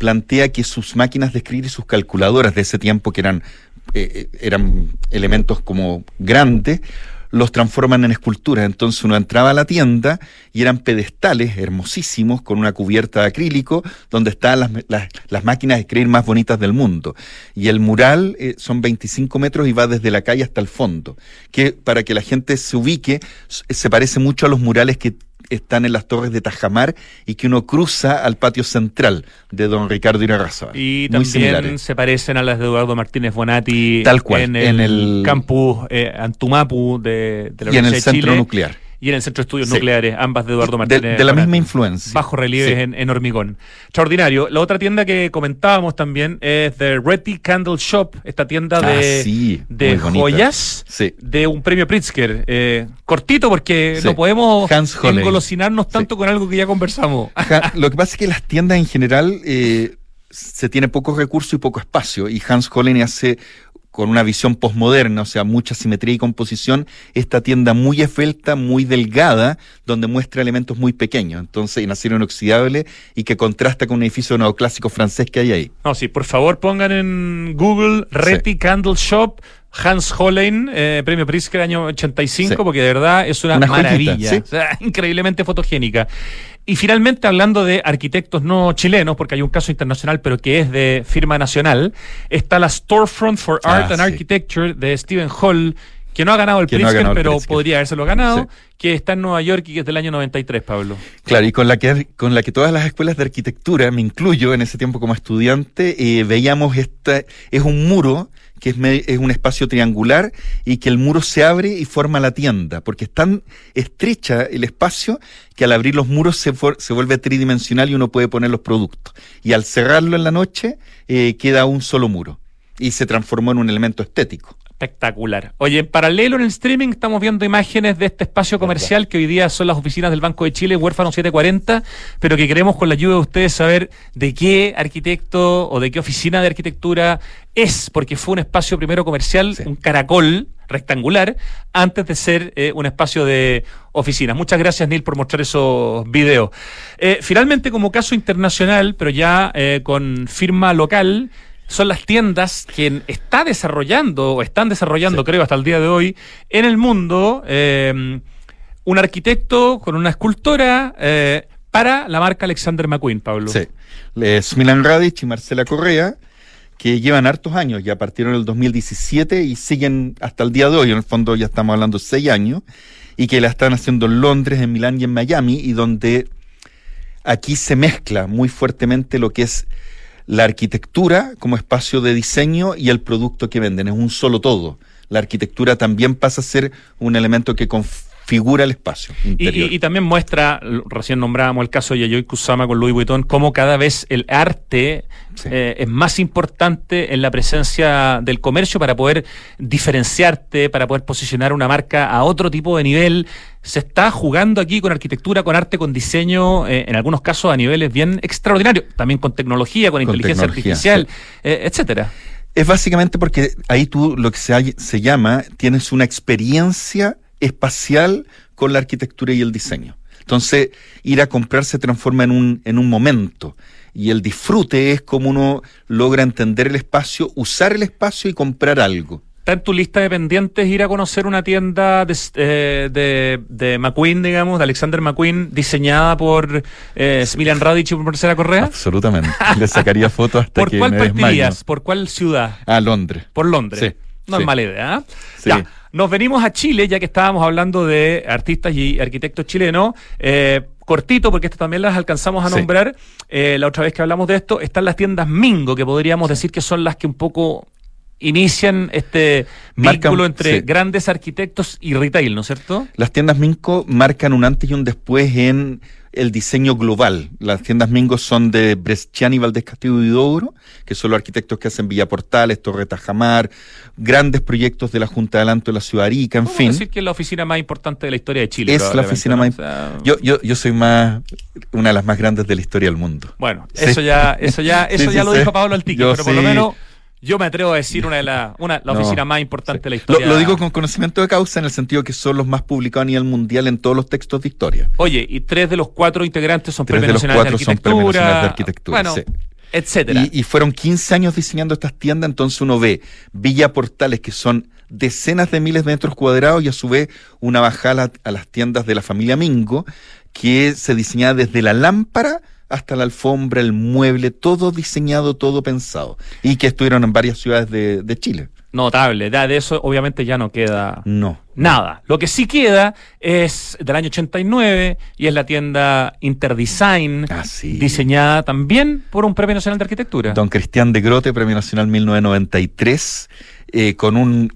S4: plantea que sus máquinas de escribir y sus calculadoras de ese tiempo, que eran, eh, eh, eran elementos como grandes, los transforman en esculturas. Entonces uno entraba a la tienda y eran pedestales hermosísimos con una cubierta de acrílico donde estaban las, las- las máquinas de escribir más bonitas del mundo. Y el mural eh, son 25 metros y va desde la calle hasta el fondo. Que para que la gente se ubique, se parece mucho a los murales que están en las torres de Tajamar y que uno cruza al patio central de don Ricardo Irarrázaval.
S2: Y
S4: Muy
S2: también
S4: similares.
S2: se parecen a las de Eduardo Martínez Bonatti
S4: Tal cual,
S2: en el,
S4: en el-
S2: campus eh, Antumapu de, de la
S4: y en el
S2: de
S4: centro nuclear.
S2: Y en el Centro de Estudios
S4: Sí.
S2: Nucleares, ambas de Eduardo Martínez.
S4: de la misma influencia.
S2: Bajo relieves
S4: Sí.
S2: en, en hormigón. Extraordinario. La otra tienda que comentábamos también es The Retty Candle Shop, esta tienda
S4: Ah,
S2: de,
S4: sí,
S2: de joyas
S4: Sí.
S2: de un premio Pritzker. Eh, cortito porque no podemos
S4: Hans
S2: engolosinarnos tanto con algo que ya conversamos.
S4: Lo que pasa es que las tiendas en general eh, se tiene poco recurso y poco espacio. Y Hans Hollein hace con una visión posmoderna, o sea, mucha simetría y composición, esta tienda muy esbelta, muy delgada, donde muestra elementos muy pequeños, entonces en acero inoxidable y que contrasta con un edificio neoclásico francés que hay ahí.
S2: No, sí, por favor pongan en Google Retty Candle Shop. Hans Hollein, eh, premio Pritzker año 85,
S4: Sí.
S2: porque de verdad es una, maravilla.
S4: sí.
S2: O sea, increíblemente fotogénica. Y finalmente, hablando de arquitectos no chilenos, porque hay un caso internacional, pero que es de firma nacional, está la Storefront for
S4: Ah,
S2: Art and
S4: sí.
S2: Architecture de Stephen Hall, que no ha ganado el
S4: Que no el
S2: pero
S4: Pritzker.
S2: podría habérselo ganado,
S4: Sí.
S2: que está en Nueva York y que es del año 93, Pablo.
S4: Claro, y con la que con la que todas las escuelas de arquitectura, me incluyo en ese tiempo como estudiante, eh, veíamos esta es un muro que es, es un espacio triangular y que el muro se abre y forma la tienda, porque es tan estrecha el espacio que al abrir los muros se, se vuelve tridimensional y uno puede poner los productos. Y al cerrarlo en la noche eh, queda un solo muro y se transformó en un elemento estético.
S2: Espectacular. Oye, en paralelo en el streaming estamos viendo imágenes de este espacio comercial que hoy día son las oficinas del Banco de Chile, Huérfano 740, pero que queremos con la ayuda de ustedes saber de qué arquitecto o de qué oficina de arquitectura es, porque fue un espacio primero comercial,
S4: Sí.
S2: un caracol rectangular, antes de ser eh, un espacio de oficinas. Muchas gracias, Neil, por mostrar esos videos. Eh, finalmente, como caso internacional, pero ya eh, con firma local, son las tiendas que está desarrollando o están desarrollando,
S4: Sí.
S2: creo, hasta el día de hoy en el mundo eh, un arquitecto con una escultora eh, para la marca Alexander McQueen, Pablo.
S4: Sí. Es Milan Radic y Marcela Correa, que llevan hartos años, ya partieron en el 2017 y siguen hasta el día de hoy, en el fondo ya estamos hablando de seis años, y que la están haciendo en Londres, en Milán y en Miami, y donde aquí se mezcla muy fuertemente lo que es la arquitectura como espacio de diseño y el producto que venden, es un solo todo. La arquitectura también pasa a ser un elemento que configura el espacio
S2: Y,
S4: interior.
S2: y- y también muestra, recién nombrábamos el caso de Yayoi Kusama con Louis Vuitton, cómo cada vez el arte
S4: Sí.
S2: eh, es más importante en la presencia del comercio para poder diferenciarte, para poder posicionar una marca a otro tipo de nivel. Se está jugando aquí con arquitectura, con arte, con diseño, eh, en algunos casos a niveles bien extraordinarios, también con tecnología, con,
S4: Con
S2: inteligencia
S4: tecnología,
S2: artificial, eh, etcétera.
S4: Es básicamente porque ahí tú lo que se, hay- se llama, tienes una experiencia espacial con la arquitectura y el diseño. Entonces, ir a comprar se transforma en un, en un momento. Y el disfrute es como uno logra entender el espacio, usar el espacio y comprar algo.
S2: ¿Está en tu lista de pendientes ir a conocer una tienda de, eh, de, de McQueen, digamos, de Alexander McQueen, diseñada por eh, Smilian Radic y por Marcela Correa?
S4: Absolutamente. Le sacaría fotos hasta
S2: ¿Por
S4: que
S2: cuál
S4: me
S2: partirías? ¿Por cuál ciudad?
S4: A Londres.
S2: Por Londres.
S4: Sí,
S2: no
S4: sí.
S2: es mala idea. ¿eh?
S4: Sí.
S2: Ya, nos venimos a Chile, ya que estábamos hablando de artistas y arquitectos chilenos. Eh, cortito, porque esto también las alcanzamos a
S4: Sí.
S2: nombrar. Eh, la otra vez que hablamos de esto, están las tiendas Mingo, que podríamos decir que son las que un poco inician este
S4: Marcan-
S2: vínculo entre
S4: sí.
S2: grandes arquitectos y retail, ¿no es cierto?
S4: Las tiendas Minco marcan un antes y un después en el diseño global. Las tiendas Mingo son de Bresciani, Valdés Castillo y Douro, que son los arquitectos que hacen Villa Portales, Torre Tajamar, grandes proyectos de la Junta de Adelanto de la Ciudad Arica, en fin.
S2: decir que es la oficina más importante de la historia de Chile.
S4: Es la oficina
S2: ¿no?
S4: más...
S2: O sea,
S4: Yo, yo, yo soy más una de las más grandes de la historia del mundo.
S2: Bueno,
S4: Sí.
S2: eso ya, eso ya, eso
S4: sí,
S2: ya lo dijo Pablo Altique, pero por lo menos yo me atrevo a decir una de las, una, la
S4: No,
S2: oficina más importante de la historia.
S4: lo digo con conocimiento de causa en el sentido que son los más publicados a nivel mundial en todos los textos de historia.
S2: Oye, y tres de los cuatro integrantes son
S4: Tres
S2: premios
S4: de los
S2: nacionales de
S4: cuatro son
S2: arquitectura.
S4: premios nacionales de arquitectura,
S2: Bueno,
S4: sí.
S2: etcétera.
S4: Y, y fueron 15 años diseñando estas tiendas, entonces uno ve Villa Portales, que son decenas de miles de metros cuadrados, y a su vez una bajada a, la- a las tiendas de la familia Mingo, que se diseñaba desde la lámpara hasta la alfombra, el mueble, todo diseñado, todo pensado. Y que estuvieron en varias ciudades de, de Chile.
S2: Notable. De eso obviamente ya no queda
S4: No.
S2: nada. Lo que sí queda es del año 89 y es la tienda Interdesign,
S4: Ah, sí.
S2: diseñada también por un premio nacional de arquitectura.
S4: Don Cristian de Grote, Premio Nacional 1993, eh, con un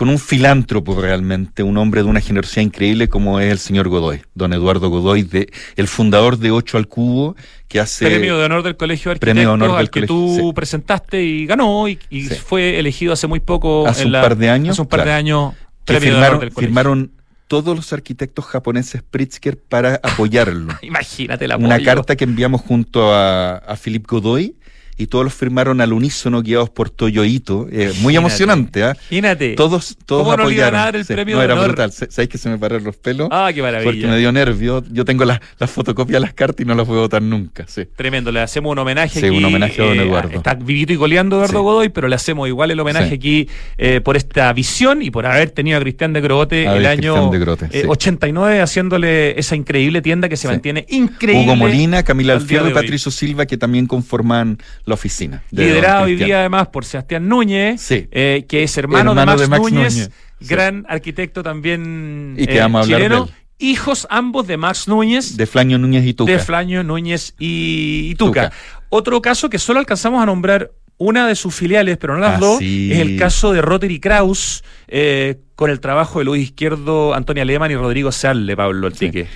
S4: con un filántropo realmente, un hombre de una generosidad increíble como es el señor Godoy, don Eduardo Godoy, de, el fundador de Ocho al Cubo, que hace...
S2: Premio de honor del Colegio de
S4: Premio de
S2: Arquitectos
S4: honor del
S2: al que
S4: colegio,
S2: tú
S4: sí.
S2: presentaste y ganó y, y
S4: Sí.
S2: fue elegido hace muy poco.
S4: Hace
S2: en
S4: un
S2: la-
S4: par de años,
S2: Hace un par de años.
S4: que
S2: Premio de honor
S4: firmaron,
S2: del colegio.
S4: firmaron todos los arquitectos japoneses Pritzker para apoyarlo.
S2: Imagínate la
S4: Una carta que enviamos junto a, a Philip Godoy y todos los firmaron al unísono guiados por Toyo Ito. Eh, muy emocionante, ¿ah?
S2: Imagínate.
S4: Todos, todos
S2: ¿Cómo no le
S4: apoyaron.
S2: el
S4: Sí,
S2: premio
S4: no, era
S2: honor?
S4: brutal. ¿Sabéis que se me pararon los pelos?
S2: Ah, qué maravilla.
S4: Porque me dio nervio. Yo tengo las las fotocopias de las cartas y no las voy a votar nunca. Sí.
S2: Tremendo, le hacemos un homenaje
S4: Sí,
S2: aquí.
S4: un homenaje a don
S2: eh,
S4: Eduardo.
S2: Está vivito y coleando Eduardo
S4: Sí.
S2: Godoy, pero le hacemos igual el homenaje
S4: Sí.
S2: aquí eh, por esta visión y por haber tenido a Cristian de Grote
S4: A
S2: el año
S4: de Grote,
S2: eh,
S4: sí.
S2: 89 haciéndole esa increíble tienda que se mantiene increíble.
S4: Hugo Molina, Camila
S2: al día
S4: Alfierro y. Patricio Silva, que también conforman la oficina.
S2: Liderado hoy día además por Sebastián Núñez,
S4: Sí.
S2: eh, que es hermano,
S4: Hermano
S2: de,
S4: de
S2: Max Núñez,
S4: sí.
S2: gran arquitecto también
S4: Y que
S2: eh,
S4: vamos a hablar
S2: chileno.
S4: de él.
S2: Hijos ambos de Max Núñez,
S4: De Flaño Núñez y Tuca.
S2: de Flaño Núñez y, y Tuca.
S4: Tuca.
S2: Otro caso que solo alcanzamos a nombrar una de sus filiales, pero no las
S4: Ah,
S2: dos,
S4: sí.
S2: es el caso de Rotary Kraus, eh, con el trabajo de Luis Izquierdo, Antonia Lehmann y Rodrigo Sarle, Pablo Altique.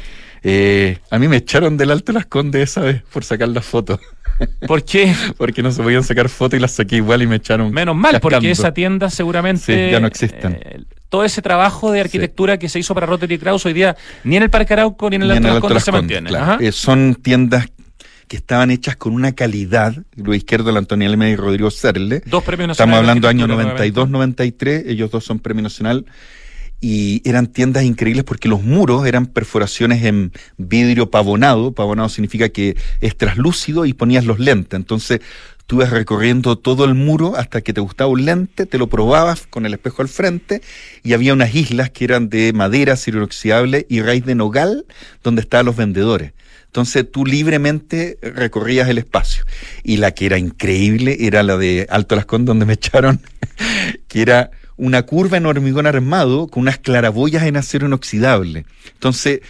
S4: Eh, a mí me echaron del Alto Las Condes esa vez por sacar las fotos.
S2: ¿Por qué?
S4: Porque no se podían sacar fotos y las saqué igual y me echaron.
S2: Menos mal, porque esa tienda seguramente.
S4: Sí, ya no existen.
S2: eh, todo ese trabajo de arquitectura que se hizo para Rotary Kraus hoy día, ni en el Parque Arauco ni en el Alto
S4: el
S2: Las Condes se mantiene.
S4: claro. Eh, son tiendas que estaban hechas con una calidad. Luis Izquierdo, la Antonia Lema y Rodrigo Serle.
S2: Dos premios nacionales.
S4: Estamos hablando año
S2: arquitectura,
S4: 92-93, ellos dos son premio nacional. Y eran tiendas increíbles porque los muros eran perforaciones en vidrio pavonado. Pavonado significa que es traslúcido y ponías los lentes. Entonces tú ibas recorriendo todo el muro hasta que te gustaba un lente, te lo probabas con el espejo al frente y había unas islas que eran de madera, acero y raíz de nogal donde estaban los vendedores. Entonces tú libremente recorrías el espacio. Y la que era increíble era la de Alto Las Condes, donde me echaron, que era una curva en hormigón armado con unas claraboyas en acero inoxidable. Entonces,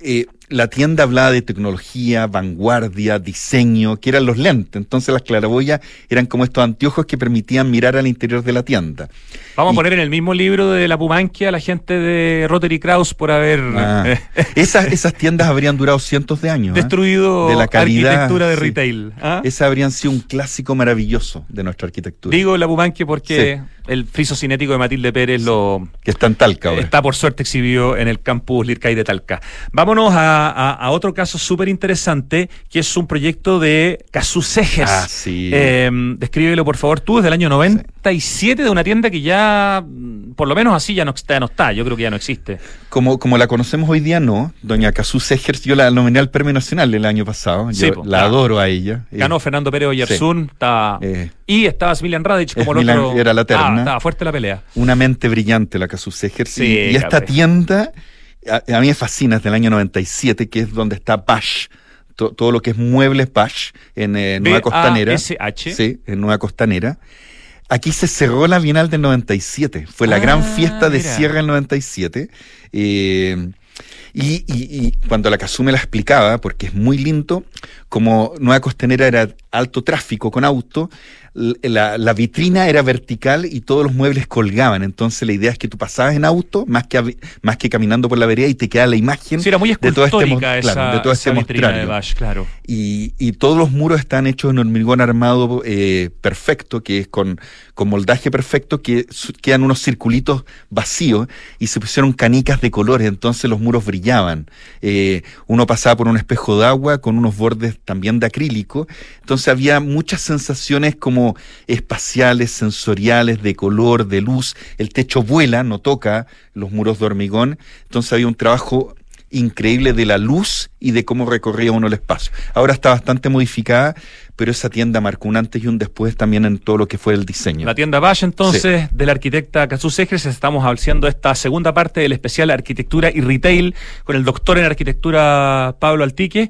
S4: eh, la tienda hablaba de tecnología, vanguardia, diseño, que eran los lentes. Entonces las claraboyas eran como estos anteojos que permitían mirar al interior de la tienda.
S2: Vamos
S4: Y-
S2: a poner en el mismo libro de la Pumanquia a la gente de Rotary Kraus por haber
S4: Ah,
S2: eh,
S4: esas, esas tiendas habrían durado cientos de años. ¿ah?
S2: destruido
S4: De la calidad,
S2: arquitectura de
S4: sí.
S2: retail. ¿ah?
S4: Esas habrían sido un clásico maravilloso de nuestra arquitectura.
S2: Digo la Pumanquia porque el friso cinético de Matilde Pérez lo
S4: que está en Talca ahora.
S2: está por suerte exhibido en el campus Lircay de Talca. Vámonos a a, a- a otro caso súper interesante, que es un proyecto de Casu Segers.
S4: Ah, sí.
S2: Eh, descríbelo, por favor, tú, desde el año 97, de una tienda que ya, mm, por lo menos así, ya no, ya no está. Yo creo que ya no existe.
S4: Como, como la conocemos hoy día, no. Doña Casú Segers, yo la nominé al Premio Nacional el año pasado.
S2: Sí,
S4: Yo
S2: po,
S4: la
S2: claro.
S4: adoro a ella. Eh,
S2: Ganó Fernando Pérez Oyarzún, estaba-
S4: Eh.
S2: y estaba Smilian Radic como el otro.
S4: era la terna.
S2: Ah, estaba fuerte la pelea.
S4: Una mente brillante la Casú Segers.
S2: Sí,
S4: y, y esta tienda, a, a mí me fascina, es del año 97, que es donde está Bash. To- todo lo que es muebles Bash en eh, Nueva Costanera.
S2: B-A-S-H.
S4: Sí, en Nueva Costanera. Aquí se cerró la Bienal del 97. Fue la
S2: Ah,
S4: gran fiesta de
S2: mira.
S4: cierre del 97. Eh, y, y- y cuando la Cazú me la explicaba, porque es muy lindo, como Nueva Costanera era alto tráfico con auto, la, la vitrina era vertical y todos los muebles colgaban. Entonces la idea es que tú pasabas en auto más que, más que caminando por la vereda y te queda la imagen
S2: Sí, era muy
S4: de todo este,
S2: esa,
S4: claro, de todo este
S2: esa de. Bash, claro.
S4: Y, y todos los muros están hechos en hormigón armado eh, perfecto, que es con, con moldaje perfecto, que quedan unos circulitos vacíos y se pusieron canicas de colores, entonces los muros brillaban. Eh, uno pasaba por un espejo de agua con unos bordes también de acrílico, entonces había muchas sensaciones como espaciales, sensoriales, de color, de luz. El techo vuela, no toca los muros de hormigón, entonces había un trabajo increíble de la luz y de cómo recorría uno el espacio. Ahora está bastante modificada, pero esa tienda marcó un antes y un después también en todo lo que fue el diseño.
S2: La tienda Bash, entonces, de la arquitecta Casu estamos haciendo esta segunda parte del especial Arquitectura y Retail con el doctor en arquitectura Pablo Altique.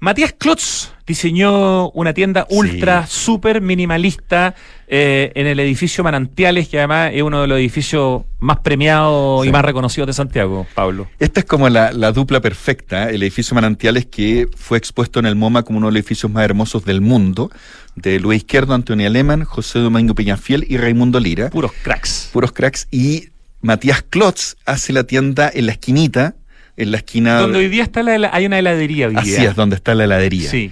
S2: Matías Klotz diseñó una tienda
S4: Sí.
S2: ultra, súper minimalista eh, en el edificio Manantiales, que además es uno de los edificios más premiados y
S4: Sí.
S2: más reconocidos de Santiago, Pablo.
S4: Esta es como la, la dupla perfecta, el edificio Manantiales que fue expuesto en el MoMA como uno de los edificios más hermosos del mundo, de Luis Izquierdo, Antonio Aleman, José Domingo Peñafiel y Raimundo Lira.
S2: Puros cracks.
S4: puros cracks. Y Matías Klotz hace la tienda en la esquinita, en la esquina...
S2: Donde hoy día está la, hay una heladería. hoy
S4: Así es, donde está la heladería.
S2: Sí.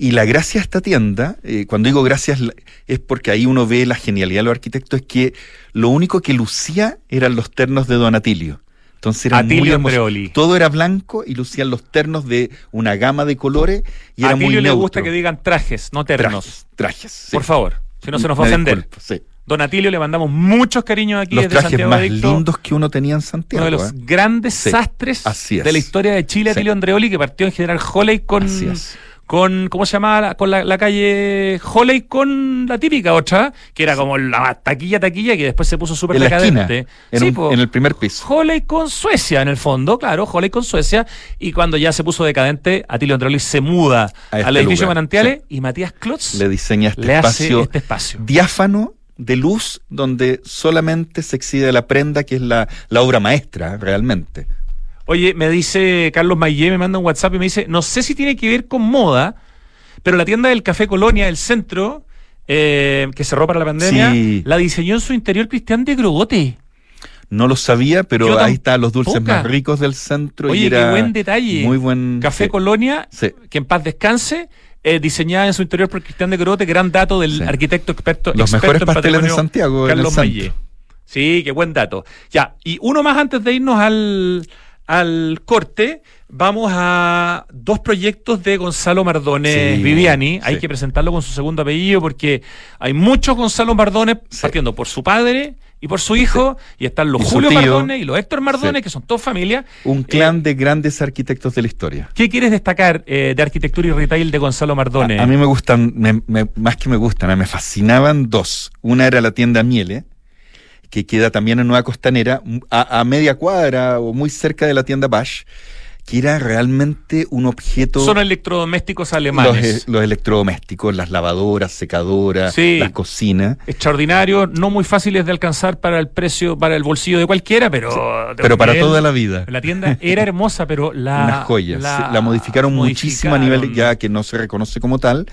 S4: Y la gracia de esta tienda, eh, cuando digo gracias, es porque ahí uno ve la genialidad de los arquitectos, es que lo único que lucía eran los ternos de Donatilio. Entonces era muy
S2: Atilio. Andreoli.
S4: Todo era blanco y lucían los ternos de una gama de colores y
S2: A
S4: era muy
S2: Atilio le
S4: neutro.
S2: gusta que digan trajes, no ternos.
S4: trajes, trajes. sí.
S2: Por favor, si no se nos va a ofender.
S4: sí.
S2: Don Atilio, le mandamos muchos cariños aquí
S4: Los
S2: desde
S4: trajes
S2: Santiago
S4: más
S2: Adicto.
S4: lindos que uno tenía en Santiago.
S2: Uno de los
S4: ¿eh?
S2: grandes
S4: Sí,
S2: sastres de la historia de Chile. Atilio Andreoli, que partió en General Holley con,
S4: Así es.
S2: Con ¿cómo se llamaba? la- Con la, la calle Holley con la típica otra, que era como la taquilla, taquilla, que después se puso súper decadente.
S4: en,
S2: Sí,
S4: el primer piso.
S2: Holley con Suecia, en el fondo, claro, Holley con Suecia. Y cuando ya se puso decadente, Atilio Andreoli se muda
S4: este
S2: al edificio
S4: lugar,
S2: Manantiales y Matías Klotz
S4: Le diseña este
S2: le hace
S4: espacio
S2: este espacio.
S4: diáfano de luz donde solamente se exhibe la prenda que es la, la obra maestra realmente.
S2: Oye, me dice Carlos Mayé, me manda un WhatsApp y me dice, no sé si tiene que ver con moda, pero la tienda del Café Colonia del centro, eh, que cerró para la pandemia,
S4: Sí.
S2: la diseñó en su interior Cristian de Grogote.
S4: No lo sabía, pero ahí están los dulces más ricos del centro. y
S2: Oye,
S4: era
S2: qué buen detalle.
S4: Muy buen
S2: Café
S4: sí.
S2: Colonia,
S4: Sí.
S2: que en paz descanse, eh, diseñada en su interior por Cristian de Grogote, gran dato del
S4: Sí.
S2: arquitecto experto.
S4: Los
S2: experto
S4: mejores
S2: en
S4: pasteles de Santiago
S2: Carlos. Mayé. Sí, qué buen dato. Ya, y uno más antes de irnos al, al corte, vamos a dos proyectos de Gonzalo Mardones
S4: Sí,
S2: Viviani. Hay que presentarlo con su segundo apellido porque hay muchos Gonzalo Mardones
S4: Sí.
S2: partiendo por su padre y por su hijo, y están los
S4: Y
S2: Julio. Mardones y los Héctor Mardones, que son todos familia.
S4: Un clan de grandes arquitectos de la historia.
S2: ¿Qué quieres destacar eh, de arquitectura y retail de Gonzalo Mardones?
S4: A, a mí me gustan, me- me- más que me gustan, me fascinaban dos. Una era la tienda Miele, que queda también en Nueva Costanera, a, a media cuadra o muy cerca de la tienda Bash, que era realmente un objeto...
S2: Son electrodomésticos
S4: los,
S2: alemanes.
S4: e- los electrodomésticos, las lavadoras, secadoras,
S2: Sí.
S4: las cocinas.
S2: extraordinarios, no muy fáciles de alcanzar para el precio, para el bolsillo de cualquiera, pero de
S4: Pero para
S2: nivel-
S4: toda la vida.
S2: La tienda era hermosa, pero la
S4: Unas joyas. La, la modificaron muchísimo a nivel ya que no se reconoce como tal,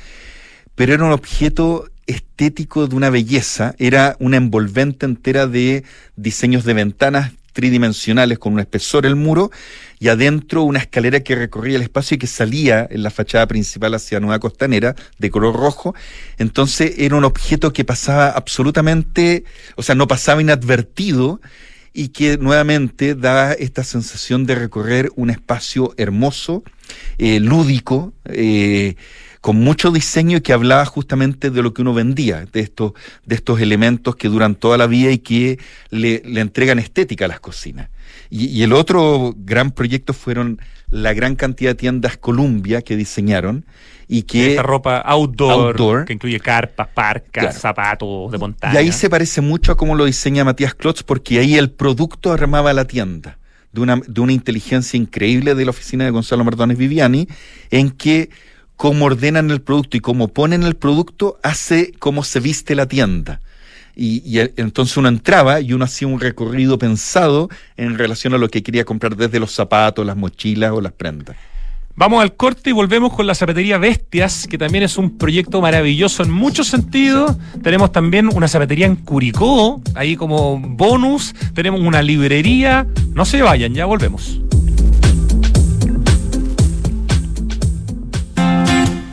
S4: pero era un objeto estético de una belleza. Era una envolvente entera de diseños de ventanas tridimensionales con un espesor el muro y adentro una escalera que recorría el espacio y que salía en la fachada principal hacia Nueva Costanera de color rojo. Entonces era un objeto que pasaba absolutamente, o sea, no pasaba inadvertido y que nuevamente da esta sensación de recorrer un espacio hermoso, eh, lúdico, eh, con mucho diseño y que hablaba justamente de lo que uno vendía, de estos, de estos elementos que duran toda la vida y que le, le entregan estética a las cocinas. Y, y el otro gran proyecto fueron la gran cantidad de tiendas Columbia que diseñaron y que...
S2: Esta ropa outdoor,
S4: Outdoor.
S2: que incluye carpas, parcas,
S4: Claro.
S2: zapatos de montaña.
S4: Y ahí se parece mucho a cómo lo diseña Matías Klotz, porque ahí el producto armaba la tienda, de una, de una inteligencia increíble de la oficina de Gonzalo Mardones Viviani, en que cómo ordenan el producto y cómo ponen el producto hace cómo se viste la tienda. Y, el- entonces uno entraba y uno hacía un recorrido pensado en relación a lo que quería comprar desde los zapatos, las mochilas o las prendas.
S2: Vamos al corte y volvemos con la zapatería Bestias, que también es un proyecto maravilloso en muchos sentidos. Tenemos también una zapatería en Curicó, ahí como bonus. Tenemos una librería. No se vayan, ya volvemos.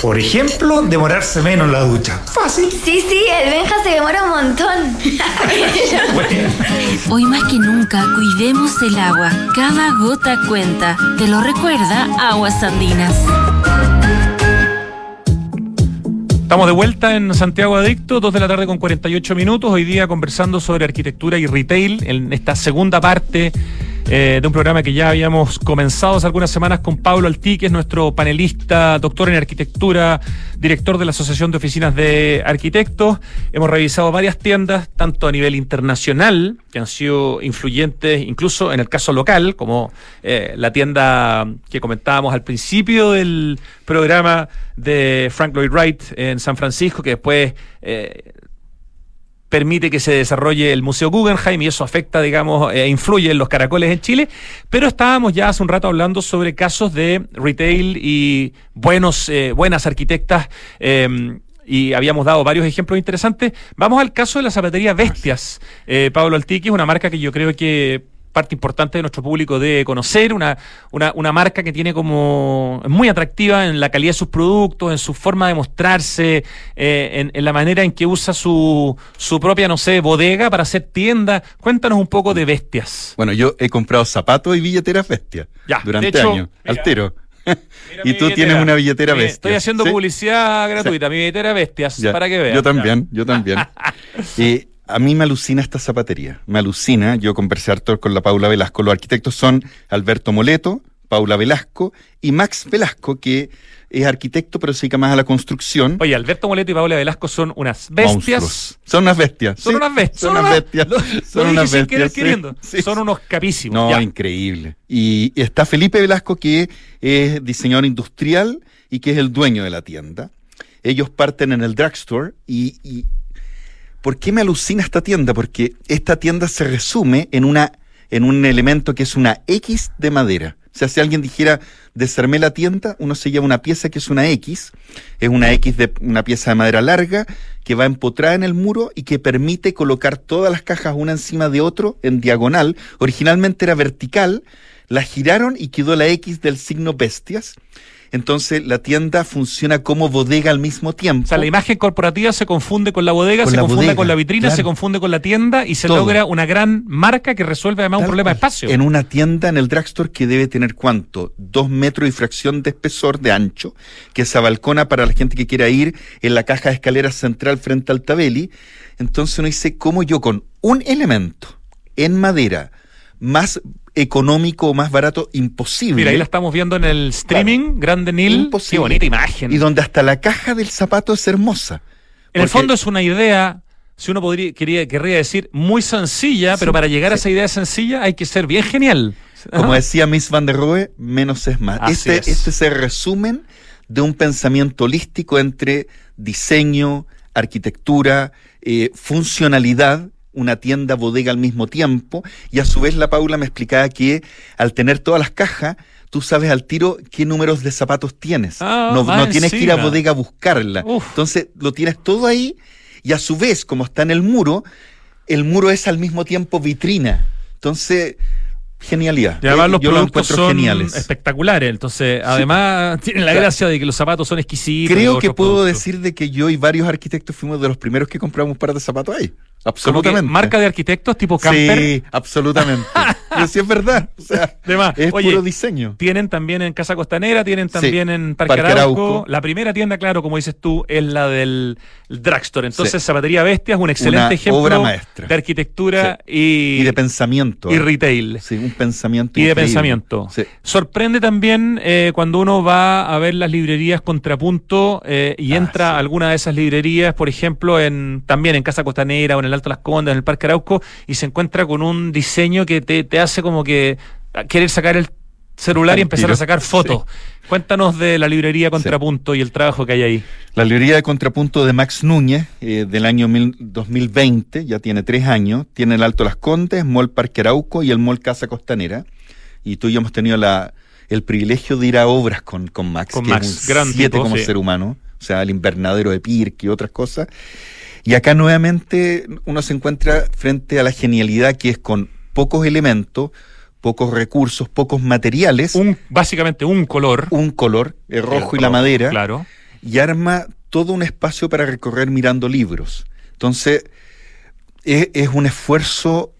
S5: Por ejemplo, demorarse menos en la ducha. Fácil.
S6: Sí, sí, el Benja se demora un montón.
S7: Hoy más que nunca, cuidemos el agua. Cada gota cuenta. Te lo recuerda Aguas Andinas.
S2: Estamos de vuelta en Santiago Adicto, 2 de la tarde con 48 minutos. Hoy día conversando sobre arquitectura y retail en esta segunda parte eh, de un programa que ya habíamos comenzado hace algunas semanas con Pablo Altí, que es nuestro panelista, doctor en arquitectura, director de la Asociación de Oficinas de Arquitectos. Hemos revisado varias tiendas, tanto a nivel internacional, que han sido influyentes incluso en el caso local, como eh, la tienda que comentábamos al principio del programa de Frank Lloyd Wright en San Francisco, que después eh, permite que se desarrolle el Museo Guggenheim y eso afecta, digamos, e influye en los caracoles en Chile. Pero estábamos ya hace un rato hablando sobre casos de retail y buenos, eh, buenas arquitectas. eh, y habíamos dado varios ejemplos interesantes. Vamos al caso de la zapatería Bestias. Eh, Pablo Altiqui es una marca que yo creo que parte importante de nuestro público debe conocer, una, una, una marca que tiene como muy atractiva en la calidad de sus productos, en su forma de mostrarse, eh, en, en la manera en que usa su, su propia, no sé, bodega para hacer tienda. Cuéntanos un poco de Bestias.
S4: Bueno, yo he comprado zapatos y billeteras bestias
S2: Ya,
S4: durante
S2: hecho,
S4: años,
S2: mira,
S4: altero. y
S2: mi
S4: tú tienes una billetera bestia.
S2: Estoy haciendo
S4: ¿sí?
S2: publicidad gratuita, mi billetera bestias,
S4: Ya,
S2: para que vean.
S4: Yo también, yo también. a mí me alucina esta zapatería. Me alucina. Yo conversé harto con la Paula Velasco. Los arquitectos son Alberto Moleto, Paula Velasco y Max Velasco, que es arquitecto, pero se dedica más a la construcción.
S2: Oye, Alberto Moleto y Paula Velasco son unas bestias.
S4: Monstruos. Son unas bestias.
S2: Son
S4: sí,
S2: unas bestias.
S4: Son unas bestias.
S2: Lo,
S4: Son
S2: lo
S4: unas bestias, sí.
S2: Son unos capísimos.
S4: No,
S2: Ya.
S4: increíble. Y está Felipe Velasco, que es diseñador industrial y que es el dueño de la tienda. Ellos parten en el drugstore y, y ¿por qué me alucina esta tienda? Porque esta tienda se resume en una en un elemento que es una X de madera. O sea, si alguien dijera desarmé la tienda, uno se lleva una pieza que es una X, es una X de una pieza de madera larga que va empotrada en el muro y que permite colocar todas las cajas una encima de otro en diagonal. Originalmente era vertical, la giraron y quedó la X del signo bestias. Entonces la tienda funciona como bodega al mismo tiempo.
S2: O sea, la imagen corporativa se confunde con la bodega,
S4: Con
S2: se
S4: la
S2: confunde
S4: bodega,
S2: con la vitrina,
S4: claro.
S2: se confunde con la tienda y se
S4: Todo.
S2: logra una gran marca que resuelve además un problema de espacio.
S4: En una tienda en el drugstore que debe tener cuánto? Dos metros y fracción de espesor de ancho, que se abalcona para la gente que quiera ir en la caja de escaleras central frente al Tabeli. Entonces uno dice, ¿cómo yo con un elemento en madera más económico o más barato? Imposible.
S2: Mira, ahí la estamos viendo en el streaming, Grande Nil.
S4: Imposible.
S2: Qué bonita imagen.
S4: Y donde hasta la caja del zapato es hermosa.
S2: En el fondo es una idea, si uno podría, quería, querría decir, muy sencilla, pero para llegar a esa idea sencilla hay que ser bien genial.
S4: Como decía Miss Van der Rohe, menos es más.
S2: Así
S4: Este,
S2: es.
S4: este es el resumen de un pensamiento holístico entre diseño, arquitectura, eh, funcionalidad, una tienda bodega al mismo tiempo, y a su vez la Paula me explicaba que al tener todas las cajas, tú sabes al tiro qué números de zapatos tienes.
S2: Ah,
S4: no, no tienes que ir a bodega a buscarla.
S2: Uf.
S4: Entonces lo tienes todo ahí, y a su vez, como está en el muro, el muro es al mismo tiempo vitrina. Entonces, genialidad.
S2: Y además
S4: Eh,
S2: los
S4: yo lo
S2: productos
S4: encuentro
S2: son
S4: geniales.
S2: espectaculares. Entonces, además, tienen la
S4: Claro.
S2: gracia de que los zapatos son exquisitos.
S4: Creo que puedo
S2: productos.
S4: decir de que yo y varios arquitectos fuimos de los primeros que compramos un par de zapatos ahí. Absolutamente.
S2: marca de arquitectos tipo camper.
S4: Sí, absolutamente. Pero sí es verdad. O sea, es
S2: Oye,
S4: puro diseño.
S2: Tienen también en Casa Costanera, tienen también en Parque,
S4: Parque
S2: Arauco.
S4: Arauco.
S2: La primera tienda, claro, como dices tú, es la del Drugstore. Entonces,
S4: Sí.
S2: Zapatería Bestia es un excelente
S4: Una
S2: ejemplo
S4: obra maestra.
S2: de arquitectura y,
S4: Y de pensamiento.
S2: y retail.
S4: Sí, un pensamiento
S2: Y de pensamiento. Sorprende también eh, cuando uno va a ver las librerías Contrapunto eh, y
S4: Ah,
S2: entra a alguna de esas librerías, por ejemplo, en también en Casa Costanera o en el Alto Las Condes, en el Parque Arauco, y se encuentra con un diseño que te, te hace como que querer sacar el celular y empezar a sacar fotos. Cuéntanos de la librería Contrapunto y el trabajo que hay ahí.
S4: La librería de contrapunto de Max Núñez, eh, del año mil- 2020, ya tiene tres años, tiene el Alto Las Condes, Mall Parque Arauco y el Mall Casa Costanera. Y tú y yo hemos tenido la, el privilegio de ir a obras con, con Max,
S2: Con
S4: que
S2: Max,
S4: es un
S2: gran
S4: siete
S2: tipo,
S4: como
S2: sí.
S4: ser humano, o sea, el invernadero de Pirque y otras cosas. Y acá nuevamente uno se encuentra frente a la genialidad que es con pocos elementos, pocos recursos, pocos materiales,
S2: Un, básicamente un color.
S4: un color, el rojo y la madera,
S2: Claro.
S4: y arma todo un espacio para recorrer mirando libros. Entonces, es, es un esfuerzo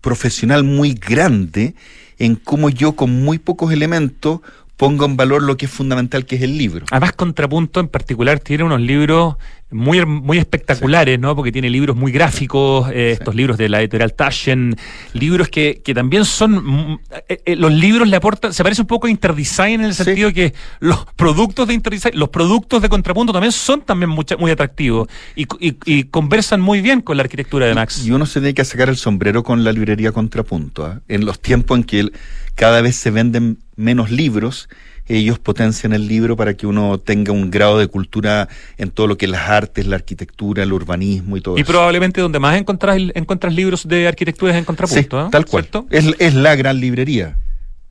S4: profesional muy grande en cómo yo con muy pocos elementos pongo en valor lo que es fundamental, que es el libro.
S2: Además, Contrapunto en particular tiene unos libros muy, muy espectaculares, ¿no? Porque tiene libros muy gráficos, eh, estos libros de la editorial Taschen, libros que, que también son. mm, eh, eh, los libros le aportan. Se parece un poco a Interdesign en el
S4: Sí.
S2: sentido que los productos de Interdesign, los productos de Contrapunto también son también mucha- muy atractivos y, y- y conversan muy bien con la arquitectura de Max.
S4: Y uno se tiene que sacar el sombrero con la librería Contrapunto. ¿ah? En los tiempos en que el- cada vez se venden menos libros, ellos potencian el libro para que uno tenga un grado de cultura en todo lo que es las artes, la arquitectura, el urbanismo y todo
S2: Y
S4: eso.
S2: probablemente donde más encontrás, encuentras libros de arquitectura es en
S4: Sí,
S2: Contrapunto. ¿eh?
S4: tal cual.
S2: ¿Cierto?
S4: Es, es la gran librería.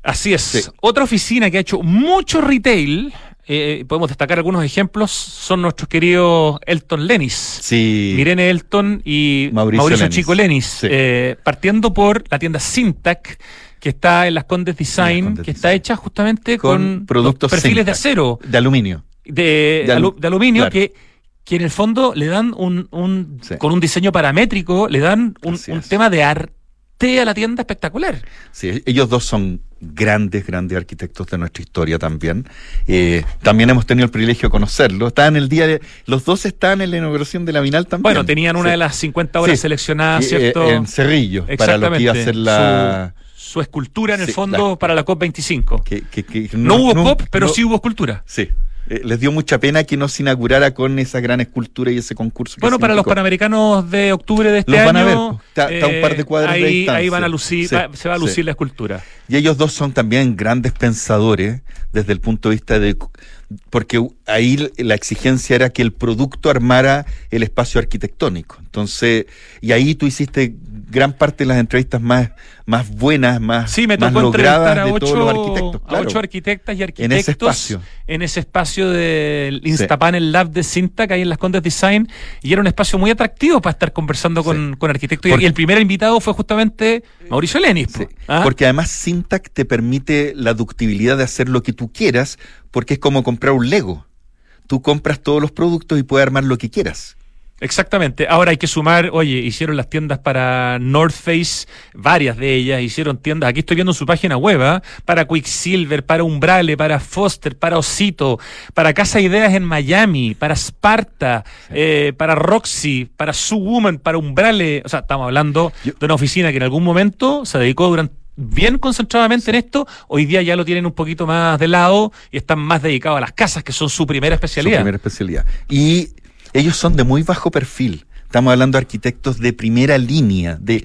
S2: Así es.
S4: Sí.
S2: Otra oficina que ha hecho mucho retail, eh, podemos destacar algunos ejemplos, son nuestros queridos Elton Lenis.
S4: Sí.
S2: Irene Elton y
S4: Mauricio
S2: Mauricio,
S4: Lenis.
S2: Chico Lenis.
S4: Sí.
S2: eh, partiendo por la tienda Syntac, que está en las Condes Design,
S4: Condes
S2: que está hecha justamente
S4: Con
S2: con,
S4: productos
S2: perfiles de acero,
S4: De aluminio.
S2: de,
S4: De alu-
S2: alu- de aluminio,
S4: claro.
S2: que, que en el fondo le dan un, un
S4: Sí.
S2: con un diseño paramétrico, le dan un, tema de ar- té a la tienda espectacular.
S4: Sí, ellos dos son grandes, grandes arquitectos de nuestra historia también. Eh, también hemos tenido el privilegio de conocerlos. Estaban el día de, los dos están en la inauguración de la Vinal también.
S2: Bueno, tenían una
S4: Sí.
S2: de las 50 horas
S4: Sí.
S2: seleccionadas,
S4: Eh,
S2: ¿cierto?
S4: en Cerrillo, para lo que iba a ser la...
S2: Su, su escultura en el
S4: Sí,
S2: fondo
S4: la-
S2: para la COP25.
S4: que- que- que
S2: no, hubo
S4: no-
S2: COP, pero
S4: no-
S2: sí hubo escultura.
S4: Sí. Eh, les dio mucha pena que no se inaugurara con esa gran escultura y ese concurso. que
S2: Bueno, para los. Panamericanos de octubre de este
S4: Los
S2: año.
S4: van a ver. Está- un par de cuadras de
S2: ahí,
S4: distancia.
S2: ahí van a lucir,
S4: Sí,
S2: va- se va a lucir
S4: sí.
S2: la escultura.
S4: Y ellos dos son también grandes pensadores desde el punto de vista de... Porque ahí la exigencia era que el producto armara el espacio arquitectónico. Entonces, y ahí tú hiciste gran parte de las entrevistas más, más buenas, más,
S2: Sí, me
S4: más
S2: tocó
S4: logradas
S2: a
S4: de todos los
S2: ocho,
S4: arquitectos.
S2: a ocho arquitectas y
S4: En
S2: arquitectos
S4: ese espacio.
S2: en ese espacio del Instapanel Lab de Cinta, que hay en las Condes Design, y era un espacio muy atractivo para estar conversando con, con arquitectos. Y-
S4: Porque-
S2: y el primer invitado fue justamente Mauricio Lenis. ¿Ah?
S4: Porque además Syntac te permite la ductibilidad de hacer lo que tú quieras, porque es como comprar un Lego. Tú compras todos los productos y puedes armar lo que quieras.
S2: Exactamente. Ahora hay que sumar, oye, hicieron las tiendas para North Face, varias de ellas, hicieron tiendas, aquí estoy viendo su página web, ¿ah? para Quicksilver, para Umbrale, para Foster, para Osito, para Casa Ideas en Miami, para Sparta, eh, para Roxy, para Sue Woman, para Umbrale. O sea, estamos hablando de una oficina que en algún momento se dedicó durante bien concentradamente en esto, hoy día ya lo tienen un poquito más de lado y están más dedicados a las casas, que son su primera especialidad.
S4: Su primera especialidad. Y ellos son de muy bajo perfil. Estamos hablando de arquitectos de primera línea, de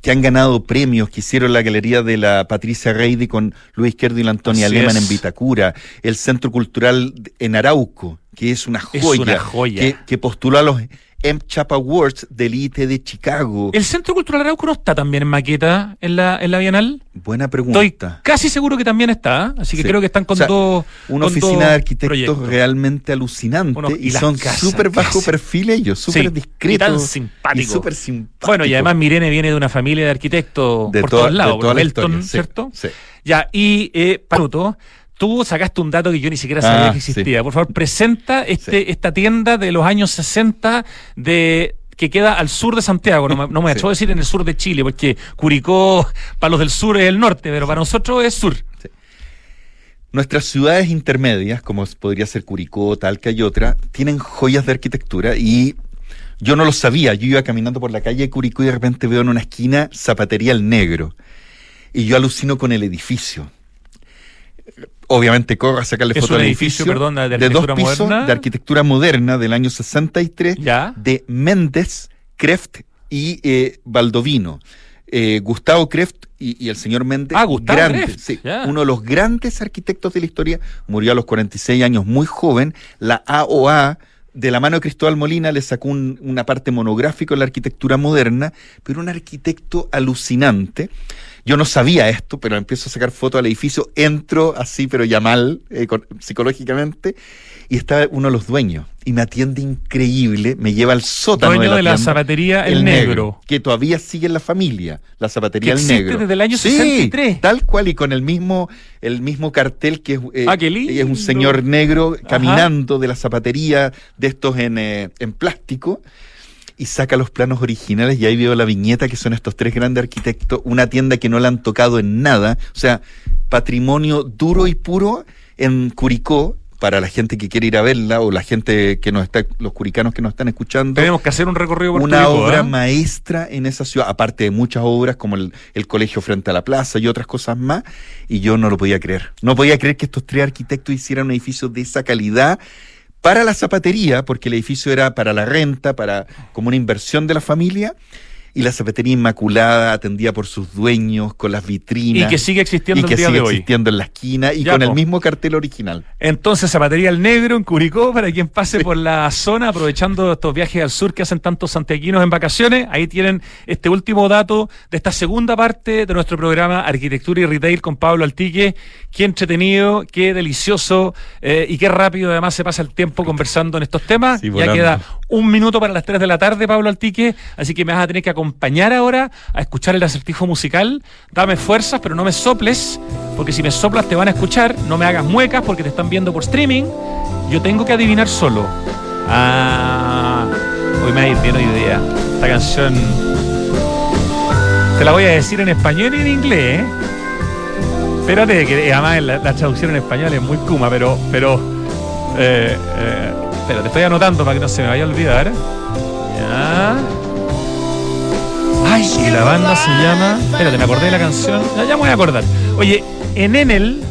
S4: que han ganado premios, que hicieron la galería de la Patricia Reidi con Luis Izquierdo y la Antonia Lehmann
S2: es.
S4: en Vitacura, el Centro Cultural en Arauco, que es una
S2: Es
S4: joya,
S2: una joya.
S4: Que, que postuló a los MCHAP Awards del IT de Chicago.
S2: ¿El Centro Cultural Arauco no está también en maqueta en la, en la Bienal?
S4: Buena pregunta.
S2: Estoy casi seguro que también está, así que
S4: Sí.
S2: creo que están con
S4: O sea,
S2: dos.
S4: Una
S2: con
S4: oficina
S2: dos
S4: de arquitectos
S2: proyectos.
S4: realmente alucinante
S2: y
S4: son súper bajo perfil ellos, súper
S2: Sí,
S4: discretos.
S2: y tan simpáticos.
S4: súper simpáticos.
S2: Bueno, y además Mirene viene de una familia de arquitectos
S4: De
S2: por
S4: toda-
S2: todos lados,
S4: de toda la
S2: Belton,
S4: historia,
S2: ¿cierto?
S4: sí.
S2: Ya, y eh, Panuto, tú sacaste un dato que yo ni siquiera sabía
S4: Ah,
S2: que
S4: sí.
S2: existía. Por favor, presenta este, esta tienda de los años 60 de que queda al sur de Santiago, no me, no me
S4: Sí.
S2: decir en el sur de Chile, porque Curicó para los del sur es el norte, pero para nosotros es sur.
S4: Nuestras ciudades intermedias, como podría ser Curicó, Talca y otra, tienen joyas de arquitectura y yo no lo sabía. Yo iba caminando por la calle de Curicó y de repente veo en una esquina Zapatería El Negro. Y yo alucino con el edificio. Obviamente corro a sacarle foto al
S2: edificio,
S4: edificio.
S2: perdón, de
S4: dos pisos
S2: moderna.
S4: de arquitectura moderna del año 63
S2: Ya.
S4: de Méndez, Kreft y eh, Baldovino. Eh, Gustavo Kreft y, y el señor Méndez,
S2: Ah,
S4: sí, uno de los grandes arquitectos de la historia, murió a los 46 años, muy joven. La AOA, de la mano de Cristóbal Molina, le sacó un- una parte monográfica en la arquitectura moderna, pero un arquitecto alucinante. Yo no sabía esto, pero empiezo a sacar fotos al edificio, entro así, pero ya mal, eh, psicológicamente, y está uno de los dueños, y me atiende increíble, me lleva al sótano
S2: Dueño de la
S4: tienda,
S2: zapatería El Negro.
S4: que todavía sigue en la familia, la zapatería
S2: Que
S4: El
S2: existe
S4: Negro.
S2: desde el año
S4: Sí,
S2: 63.
S4: tal cual, y con el mismo, el mismo cartel que es, eh,
S2: Ah,
S4: es un señor negro
S2: Ajá.
S4: caminando de la zapatería de estos en, eh, en plástico y saca los planos originales y ahí veo la viñeta que son estos tres grandes arquitectos, una tienda que no la han tocado en nada, o sea, patrimonio duro y puro en Curicó para la gente que quiere ir a verla o la gente que nos está, los curicanos que nos están escuchando.
S2: Tenemos que hacer un recorrido por
S4: Una
S2: Curicó,
S4: obra
S2: ¿ah?
S4: maestra en esa ciudad, aparte de muchas obras como el, el colegio frente a la plaza y otras cosas más, y yo no lo podía creer. No podía creer que estos tres arquitectos hicieran un edificio de esa calidad para la zapatería, porque el edificio era para la renta, para como una inversión de la familia, y la zapatería inmaculada, atendida por sus dueños, con las vitrinas.
S2: Y que sigue existiendo
S4: y
S2: el
S4: que
S2: día
S4: sigue
S2: de hoy.
S4: existiendo en la esquina y
S2: Ya,
S4: con el mismo cartel original.
S2: Entonces, Zapatería El Negro en Curicó, para quien pase por la zona, aprovechando estos viajes al sur que hacen tantos santiaguinos en vacaciones. Ahí tienen este último dato de esta segunda parte de nuestro programa Arquitectura y Retail con Pablo Altique. Qué entretenido, qué delicioso eh, y qué rápido además se pasa el tiempo conversando en estos temas.
S4: Sí,
S2: ya
S4: volando.
S2: queda un minuto para las 3 de la tarde, Pablo Altique, así que me vas a tener que acompañar ahora a escuchar el acertijo musical. Dame fuerzas, pero no me soples, porque si me soplas te van a escuchar. No me hagas muecas porque te están viendo por streaming. Yo tengo que adivinar solo. Ah, hoy me hoy día. Esta canción Te la voy a decir en español y en inglés, ¿eh? Espérate, que además la, la traducción en español es muy kuma, pero. pero eh, eh, espérate, estoy anotando para que no se me vaya a olvidar. Ya. Ay, y la banda se llama. Espérate, me acordé de la canción. Ya, ya me voy a acordar. Oye, en Enel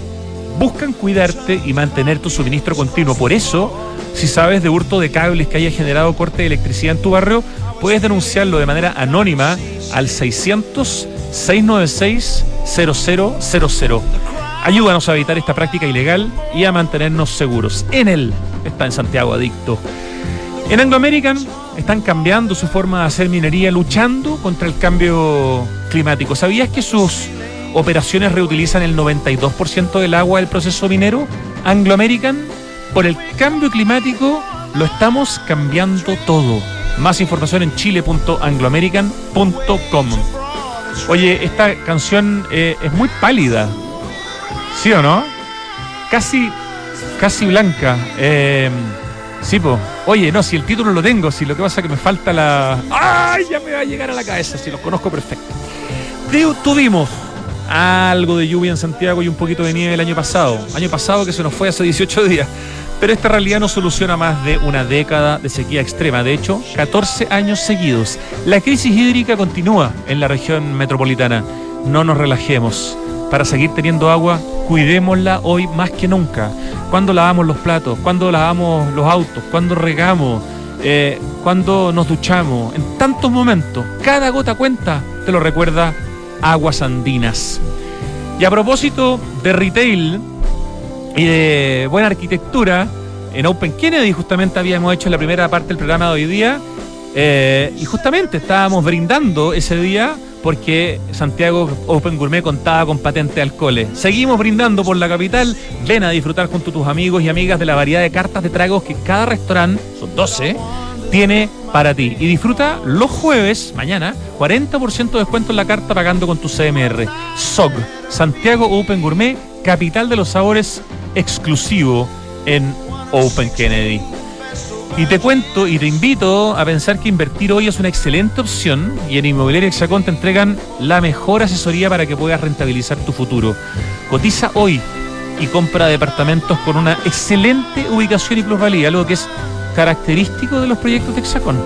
S2: buscan cuidarte y mantener tu suministro continuo. Por eso, si sabes de hurto de cables que haya generado corte de electricidad en tu barrio, puedes denunciarlo de manera anónima al 600-696-0000. Ayúdanos a evitar esta práctica ilegal y a mantenernos seguros. Enel está en Santiago Adicto. En Anglo American están cambiando su forma de hacer minería, luchando contra el cambio climático. ¿Sabías que sus operaciones reutilizan el 92% del agua del proceso minero? Anglo American, por el cambio climático, lo estamos cambiando todo. Más información en chile.angloamerican.com. Oye, esta canción eh, es muy pálida. ¿Sí o no? Casi, casi blanca. Eh. Oye, no, si el título lo tengo, si lo que pasa es que me falta la. ¡Ay! Ya me va a llegar a la cabeza, si lo conozco perfecto. Tu- Tuvimos algo de lluvia en Santiago y un poquito de nieve el año pasado. Año pasado que se nos fue hace 18 días. Pero esta realidad no soluciona más de una década de sequía extrema. De hecho, 14 años seguidos. La crisis hídrica continúa en la región metropolitana. No nos relajemos. Para seguir teniendo agua, cuidémosla hoy más que nunca. Cuando lavamos los platos, cuando lavamos los autos, cuando regamos, eh, cuando nos duchamos, en tantos momentos, cada gota cuenta, te lo recuerda Aguas Andinas. Y a propósito de retail y de buena arquitectura, en Open Kennedy justamente habíamos hecho la primera parte del programa de hoy día eh, y justamente estábamos brindando ese día porque Santiago Open Gourmet contaba con patente de alcoholes. Seguimos brindando por la capital. Ven a disfrutar junto a tus amigos y amigas de la variedad de cartas de tragos que cada restaurante, son 12, tiene para ti. Y disfruta los jueves, mañana, 40% de descuento en la carta pagando con tu CMR. SOG, Santiago Open Gourmet, capital de los sabores exclusivo en Open Kennedy. Y te cuento y te invito a pensar que invertir hoy es una excelente opción y en Inmobiliaria Hexacón te entregan la mejor asesoría para que puedas rentabilizar tu futuro. Cotiza hoy y compra departamentos con una excelente ubicación y plusvalía, algo que es característico de los proyectos de Hexacón.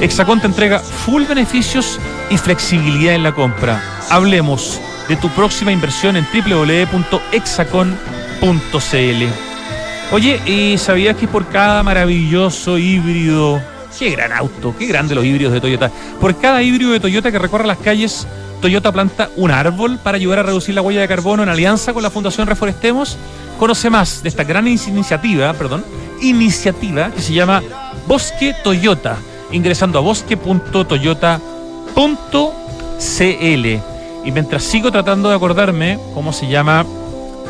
S2: Hexacón te entrega full beneficios y flexibilidad en la compra. Hablemos de tu próxima inversión en www.hexacon.cl. Oye, ¿y sabías que por cada maravilloso híbrido, qué gran auto, qué grande los híbridos de Toyota, por cada híbrido de Toyota que recorre las calles, Toyota planta un árbol para ayudar a reducir la huella de carbono en alianza con la Fundación Reforestemos? Conoce más de esta gran iniciativa, perdón, iniciativa que se llama Bosque Toyota, ingresando a bosque.toyota.cl. Y mientras sigo tratando de acordarme cómo se llama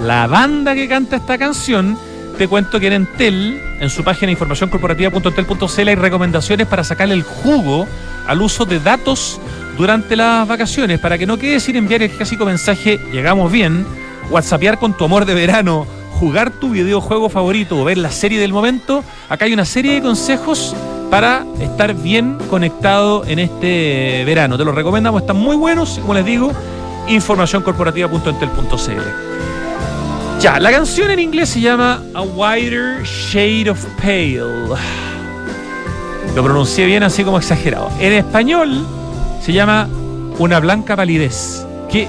S2: la banda que canta esta canción, te cuento que en Entel, en su página informacioncorporativa.entel.cl hay recomendaciones para sacarle el jugo al uso de datos durante las vacaciones, para que no quedes sin enviar el clásico mensaje llegamos bien, whatsappear con tu amor de verano, jugar tu videojuego favorito o ver la serie del momento, acá hay una serie de consejos para estar bien conectado en este verano. Te los recomendamos, están muy buenos, como les digo, informacioncorporativa.entel.cl. Ya, la canción en inglés se llama A Wider Shade of Pale. Lo pronuncié bien así como exagerado. En español se llama Una blanca palidez. Que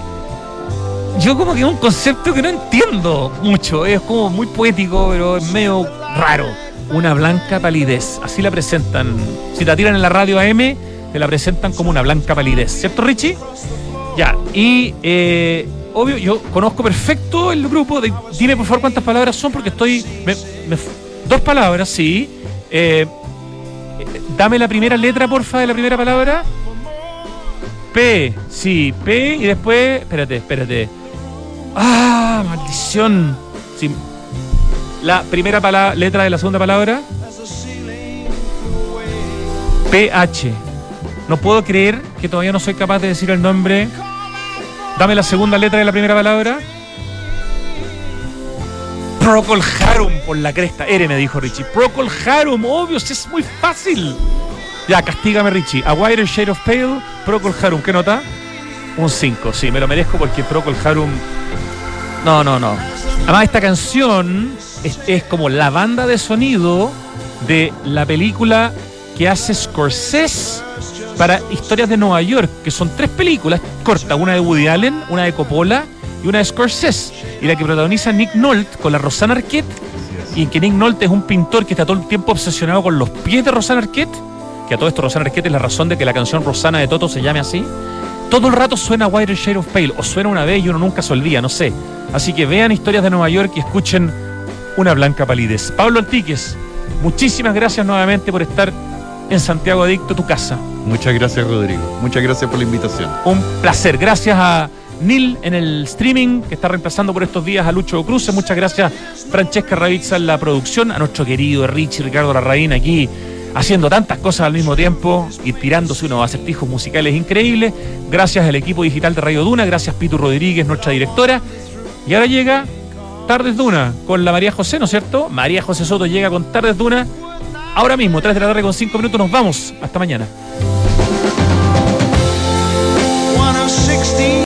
S2: yo como que es un concepto que no entiendo mucho. Es como muy poético, pero es medio raro. Una blanca palidez. Así la presentan. Si la tiran en la radio AM, te la presentan como una blanca palidez. ¿Cierto, Richie? Ya, y eh, obvio, yo conozco perfecto el grupo. Dime por favor cuántas palabras son, porque estoy. me- me- dos palabras, sí. Eh, dame la primera letra, porfa, de la primera palabra. P, sí, P, y después. Espérate, espérate. ¡Ah! ¡Maldición! La primera letra de la segunda palabra. PH. No puedo creer que todavía no soy capaz de decir el nombre. Dame la segunda letra de la primera palabra. Procol Harum por la cresta. R me dijo Richie. Procol Harum, obvio, es muy fácil. Ya, castígame Richie. A Wider Shade of Pale, Procol Harum. ¿Qué nota? Un 5, sí, me lo merezco porque Procol Harum. No, no, no. Además, esta canción es, es como la banda de sonido de la película que hace Scorsese para Historias de Nueva York, que son tres películas cortas, una de Woody Allen, una de Coppola y una de Scorsese. Y la que protagoniza Nick Nolte con la Rosanna Arquette, y que Nick Nolte es un pintor que está todo el tiempo obsesionado con los pies de Rosanna Arquette, que a todo esto Rosanna Arquette es la razón de que la canción Rosana de Toto se llame así. Todo el rato suena White Shade of Pale, o suena una vez y uno nunca se olvida, no sé. Así que vean Historias de Nueva York y escuchen Una Blanca Palidez. Pablo Antiques, muchísimas gracias nuevamente por estar en Santiago Adicto, tu casa.
S4: Muchas gracias, Rodrigo. Muchas gracias por la invitación.
S2: Un placer. Gracias a Nil en el streaming, que está reemplazando por estos días a Lucho Cruces. Muchas gracias, Francesca Ravizza en la producción. A nuestro querido Richie Ricardo Larraín aquí haciendo tantas cosas al mismo tiempo y tirándose unos acertijos musicales increíbles. Gracias al equipo digital de Radio Duna. Gracias, Pitu Rodríguez, nuestra directora. Y ahora llega Tardes Duna con la María José, ¿no es cierto? María José Soto llega con Tardes Duna. Ahora mismo, 3 de la tarde con 5 minutos, nos vamos. Hasta mañana.